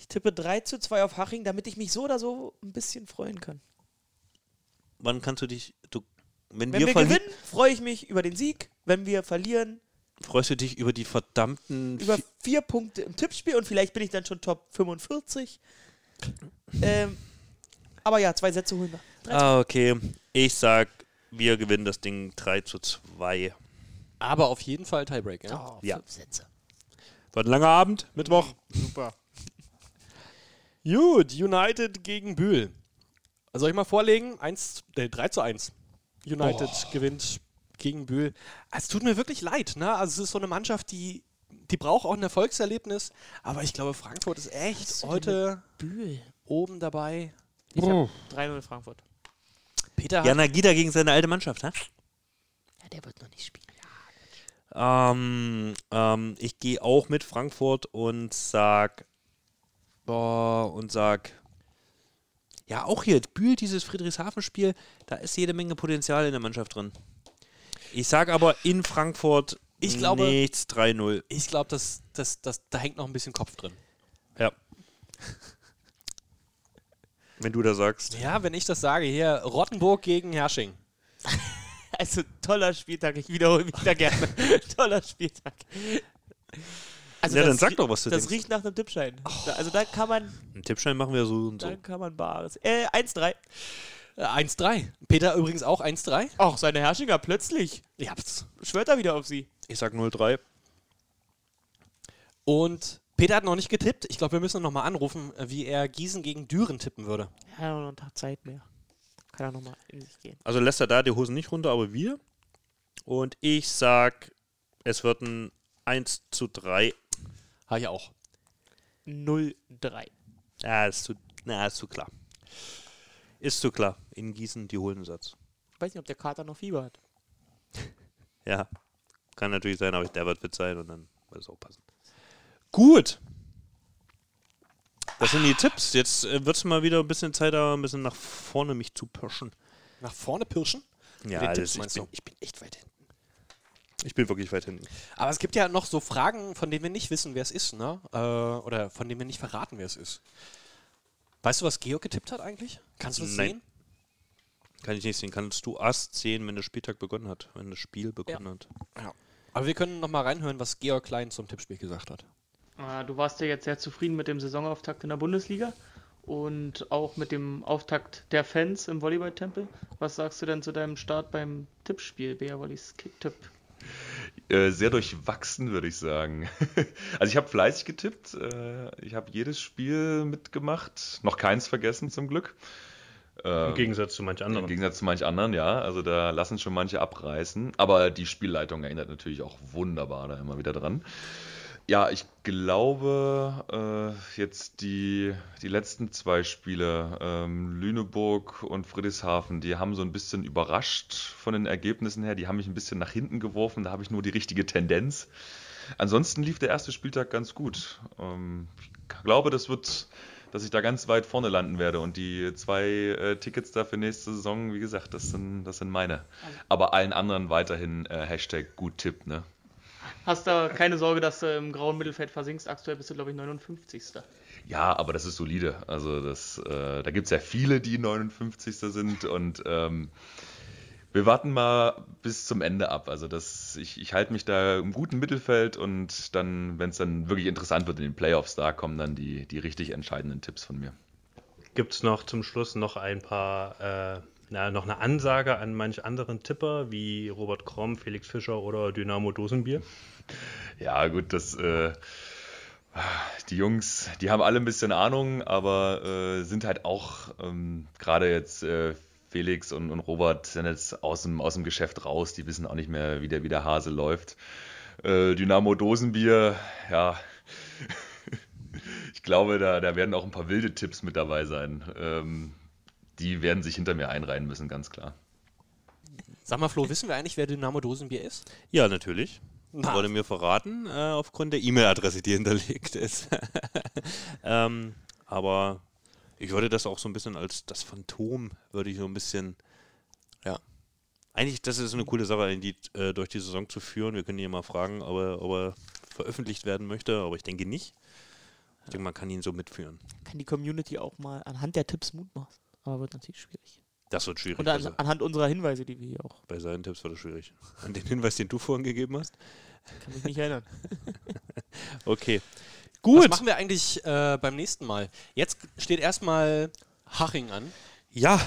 Ich tippe 3 zu 2 auf Haching, damit ich mich so oder so ein bisschen freuen kann. Wann kannst du dich. Du, wenn, Wenn wir, wir, gewinnen, freue ich mich über den Sieg. Wenn wir verlieren, freust du dich über die verdammten. über vi- vier Punkte im Tippspiel und vielleicht bin ich dann schon Top 45. ähm, aber ja, zwei Sätze holen wir. 3 zu Ah, okay. Ich sag, wir gewinnen das Ding 3 zu 2. Aber auf jeden Fall Tiebreak, ja? Oh, Ja. fünf Sätze. War ein langer Abend, Mittwoch. Super. Gut, United gegen Bühl. Soll ich mal vorlegen? 1, äh, 3 zu 1. United gewinnt gegen Bühl. Es tut mir wirklich leid, ne? Also es ist so eine Mannschaft, die, die braucht auch ein Erfolgserlebnis. Aber ich glaube, Frankfurt ist echt heute Bühl. oben dabei. Ich hab 3-0 Frankfurt. Peter Jana Gida gegen seine alte Mannschaft, hä? Ja, der wird noch nicht spielen. Ähm, ähm, ich gehe auch mit Frankfurt und sag. Boah, und sag. Ja, auch hier, Bühl, dieses Friedrichshafen-Spiel, da ist jede Menge Potenzial in der Mannschaft drin. Ich sag aber in Frankfurt Ich glaube- nichts 3-0. Ich glaube, dass, dass, dass, da hängt noch ein bisschen Kopf drin. Ja. Wenn du da sagst. Ja, wenn ich das sage, hier Rottenburg gegen Hersching. *laughs* Also toller Spieltag, ich wiederhole mich da gerne. *laughs* toller Spieltag. Also Ja, dann das sag doch, was du Das denkst. riecht nach einem Tippschein. Da, also da kann man, Einen Tippschein machen wir so und so. da kann man Bares. Äh, 1-3. Äh, 1-3. Peter übrigens auch 1-3. Ach, seine Herrschinger plötzlich. Ja. Schwört er wieder auf sie. Ich sag 0-3. Und Peter hat noch nicht getippt. Ich glaube, wir müssen noch mal anrufen, äh, wie er Gießen gegen Düren tippen würde. Ja, noch einen Tag Zeit mehr. Kann er nochmal in sich gehen. Also lässt er da die Hosen nicht runter, aber wir. Und ich sag, es wird ein 1 zu 3. Habe ich auch. 0-3. Ja, ist zu, na, ist zu klar. Ist zu klar. In Gießen, die holen einen Satz. Ich weiß nicht, ob der Kater noch Fieber hat. *laughs* Ja, kann natürlich sein, aber der wird fit sein und dann wird es auch passen. Gut. Das sind die Tipps. Jetzt äh, wird es mal wieder ein bisschen Zeit, da ein bisschen nach vorne mich zu pirschen. Nach vorne pirschen? Ja, Tipps ich, bin, ich bin echt weit hinten. Ich bin wirklich weit hinten. Aber es gibt ja noch so Fragen, von denen wir nicht wissen, wer es ist, ne? Äh, oder von denen wir nicht verraten, wer es ist. Weißt du, was Georg getippt hat eigentlich? Kannst du es sehen? Kann ich nicht sehen. Kannst du Ast sehen, wenn der Spieltag begonnen hat, wenn das Spiel begonnen hat? Ja. Aber wir können noch mal reinhören, was Georg Klein zum Tippspiel gesagt hat. Äh, Du warst ja jetzt sehr zufrieden mit dem Saisonauftakt in der Bundesliga und auch mit dem Auftakt der Fans im Volleyballtempel. Was sagst du denn zu deinem Start beim Tippspiel, Bea Wollis Kicktipp? Äh, sehr durchwachsen, würde ich sagen. *laughs* also ich habe fleißig getippt. Äh, ich habe jedes Spiel mitgemacht. Noch keins vergessen, zum Glück. Im Gegensatz zu manch anderen. Im Gegensatz zu manch anderen, ja. Also da lassen schon manche abreißen. Aber die Spielleitung erinnert natürlich auch wunderbar da immer wieder dran. Ja, ich glaube, äh, jetzt die, die letzten zwei Spiele, ähm, Lüneburg und Friedrichshafen, die haben so ein bisschen überrascht von den Ergebnissen her. Die haben mich ein bisschen nach hinten geworfen. Da habe ich nur die richtige Tendenz. Ansonsten lief der erste Spieltag ganz gut. Ähm, ich glaube, das wird, dass ich da ganz weit vorne landen werde. Und die zwei äh, Tickets da für nächste Saison, wie gesagt, das sind, das sind meine. Aber allen anderen weiterhin äh, Hashtag gut Tipp, ne? Hast da keine Sorge, dass du im grauen Mittelfeld versinkst? Aktuell bist du, glaube ich, 59. Ja, aber das ist solide. Also das, äh, da gibt es ja viele, die 59. sind und ähm, wir warten mal bis zum Ende ab. Also das, ich, ich halte mich da im guten Mittelfeld und dann, wenn es dann wirklich interessant wird in den Playoffs, da kommen dann die, die richtig entscheidenden Tipps von mir. Gibt es noch zum Schluss noch ein paar, äh, na, noch eine Ansage an manch anderen Tipper wie Robert Kromm, Felix Fischer oder Dynamo Dosenbier? Ja, gut, das, äh, die Jungs, die haben alle ein bisschen Ahnung, aber äh, sind halt auch ähm, gerade jetzt äh, Felix und, und Robert sind jetzt aus dem, aus dem Geschäft raus, die wissen auch nicht mehr, wie der, wie der Hase läuft. Äh, Dynamo Dosenbier, ja, *laughs* ich glaube, da, da werden auch ein paar wilde Tipps mit dabei sein. Ähm, die werden sich hinter mir einreihen müssen, ganz klar. Sag mal, Flo, wissen wir eigentlich, wer Dynamo Dosenbier ist? Ja, natürlich. Na. Wurde mir verraten, äh, aufgrund der E-Mail-Adresse, die hinterlegt ist. *laughs* ähm, aber ich würde das auch so ein bisschen als das Phantom, würde ich so ein bisschen, ja. Eigentlich, das ist eine coole Sache, die äh, durch die Saison zu führen. Wir können ihn ja mal fragen, ob er, ob er veröffentlicht werden möchte, aber ich denke nicht. Ich denke, man kann ihn so mitführen. Kann die Community auch mal anhand der Tipps Mut machen. Aber wird natürlich schwierig. Das wird schwierig. Und an, Also, anhand unserer Hinweise, die wir hier auch. bei seinen Tipps wird das schwierig. An den Hinweis, den du vorhin gegeben hast? Kann mich nicht erinnern. *laughs* Okay. Was Gut. machen wir eigentlich äh, beim nächsten Mal? Jetzt steht erstmal Haching an. Ja.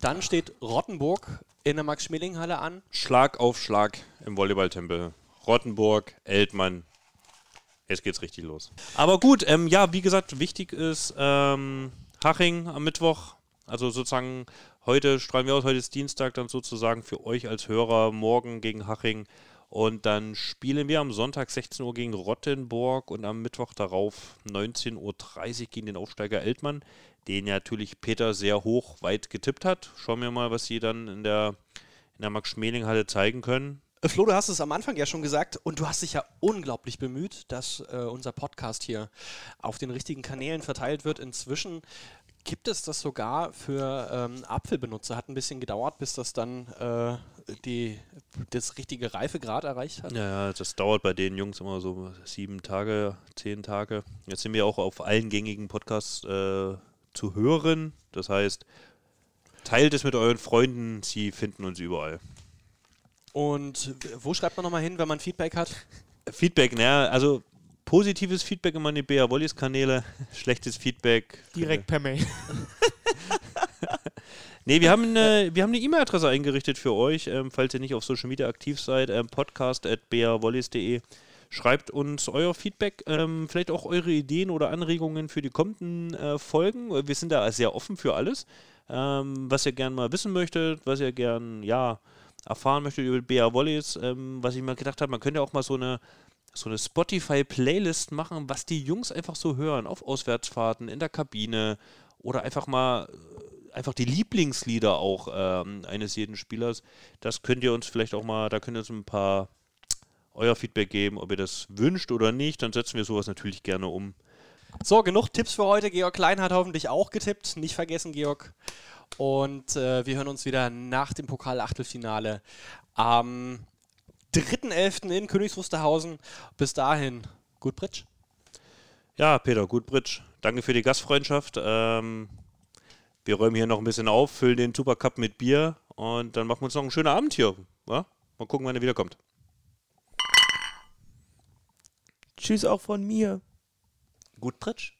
Dann steht Rottenburg in der Max-Schmeling-Halle an. Schlag auf Schlag im Volleyballtempel. Rottenburg, Eltmann. Jetzt geht's richtig los. Aber gut, ähm, ja, wie gesagt, wichtig ist ähm, Haching am Mittwoch. Also sozusagen heute strahlen wir aus, heute ist Dienstag, dann sozusagen für euch als Hörer morgen gegen Haching. Und dann spielen wir am Sonntag 16 Uhr gegen Rottenburg und am Mittwoch darauf 19.30 Uhr gegen den Aufsteiger Eltmann, den natürlich Peter sehr hoch weit getippt hat. Schauen wir mal, was sie dann in der, in der Max-Schmeling-Halle zeigen können. Äh, Flo, du hast es am Anfang ja schon gesagt und du hast dich ja unglaublich bemüht, dass äh, unser Podcast hier auf den richtigen Kanälen verteilt wird. Inzwischen gibt es das sogar für ähm, Apfelbenutzer. Hat ein bisschen gedauert, bis das dann äh, die, das richtige Reifegrad erreicht hat. Ja, das dauert bei den Jungs immer so sieben Tage, zehn Tage. Jetzt sind wir auch auf allen gängigen Podcasts äh, zu hören. Das heißt, teilt es mit euren Freunden, sie finden uns überall. Und wo schreibt man nochmal hin, wenn man Feedback hat? Feedback, naja, also positives Feedback immer in die Bea Wollis Kanäle, *laughs* schlechtes Feedback. Direkt per Mail. *laughs* Nee, wir haben eine, wir haben eine E-Mail-Adresse eingerichtet für euch, ähm, falls ihr nicht auf Social Media aktiv seid, ähm, podcast.beawollis.de. Schreibt uns euer Feedback, ähm, vielleicht auch eure Ideen oder Anregungen für die kommenden äh, Folgen. Wir sind da sehr offen für alles, ähm, was ihr gern mal wissen möchtet, was ihr gern, ja, erfahren möchtet über Bea Wollis. Ähm, was ich mir gedacht habe, man könnte auch mal so eine so eine Spotify-Playlist machen, was die Jungs einfach so hören, auf Auswärtsfahrten, in der Kabine oder einfach mal äh, einfach die Lieblingslieder auch ähm, eines jeden Spielers. Das könnt ihr uns vielleicht auch mal, da könnt ihr uns ein paar euer Feedback geben, ob ihr das wünscht oder nicht. Dann setzen wir sowas natürlich gerne um. So, genug Tipps für heute. Georg Klein hat hoffentlich auch getippt. Nicht vergessen, Georg. Und äh, wir hören uns wieder nach dem Pokal-Achtelfinale am 3.11. in Königs Wusterhausen. Bis dahin, gut Britsch. Ja, Peter, gut Britsch. Danke für die Gastfreundschaft. Ähm, wir räumen hier noch ein bisschen auf, füllen den Supercup mit Bier und dann machen wir uns noch einen schönen Abend hier. Ja? Mal gucken, wann er wiederkommt. Tschüss auch von mir. Gut Pritsch.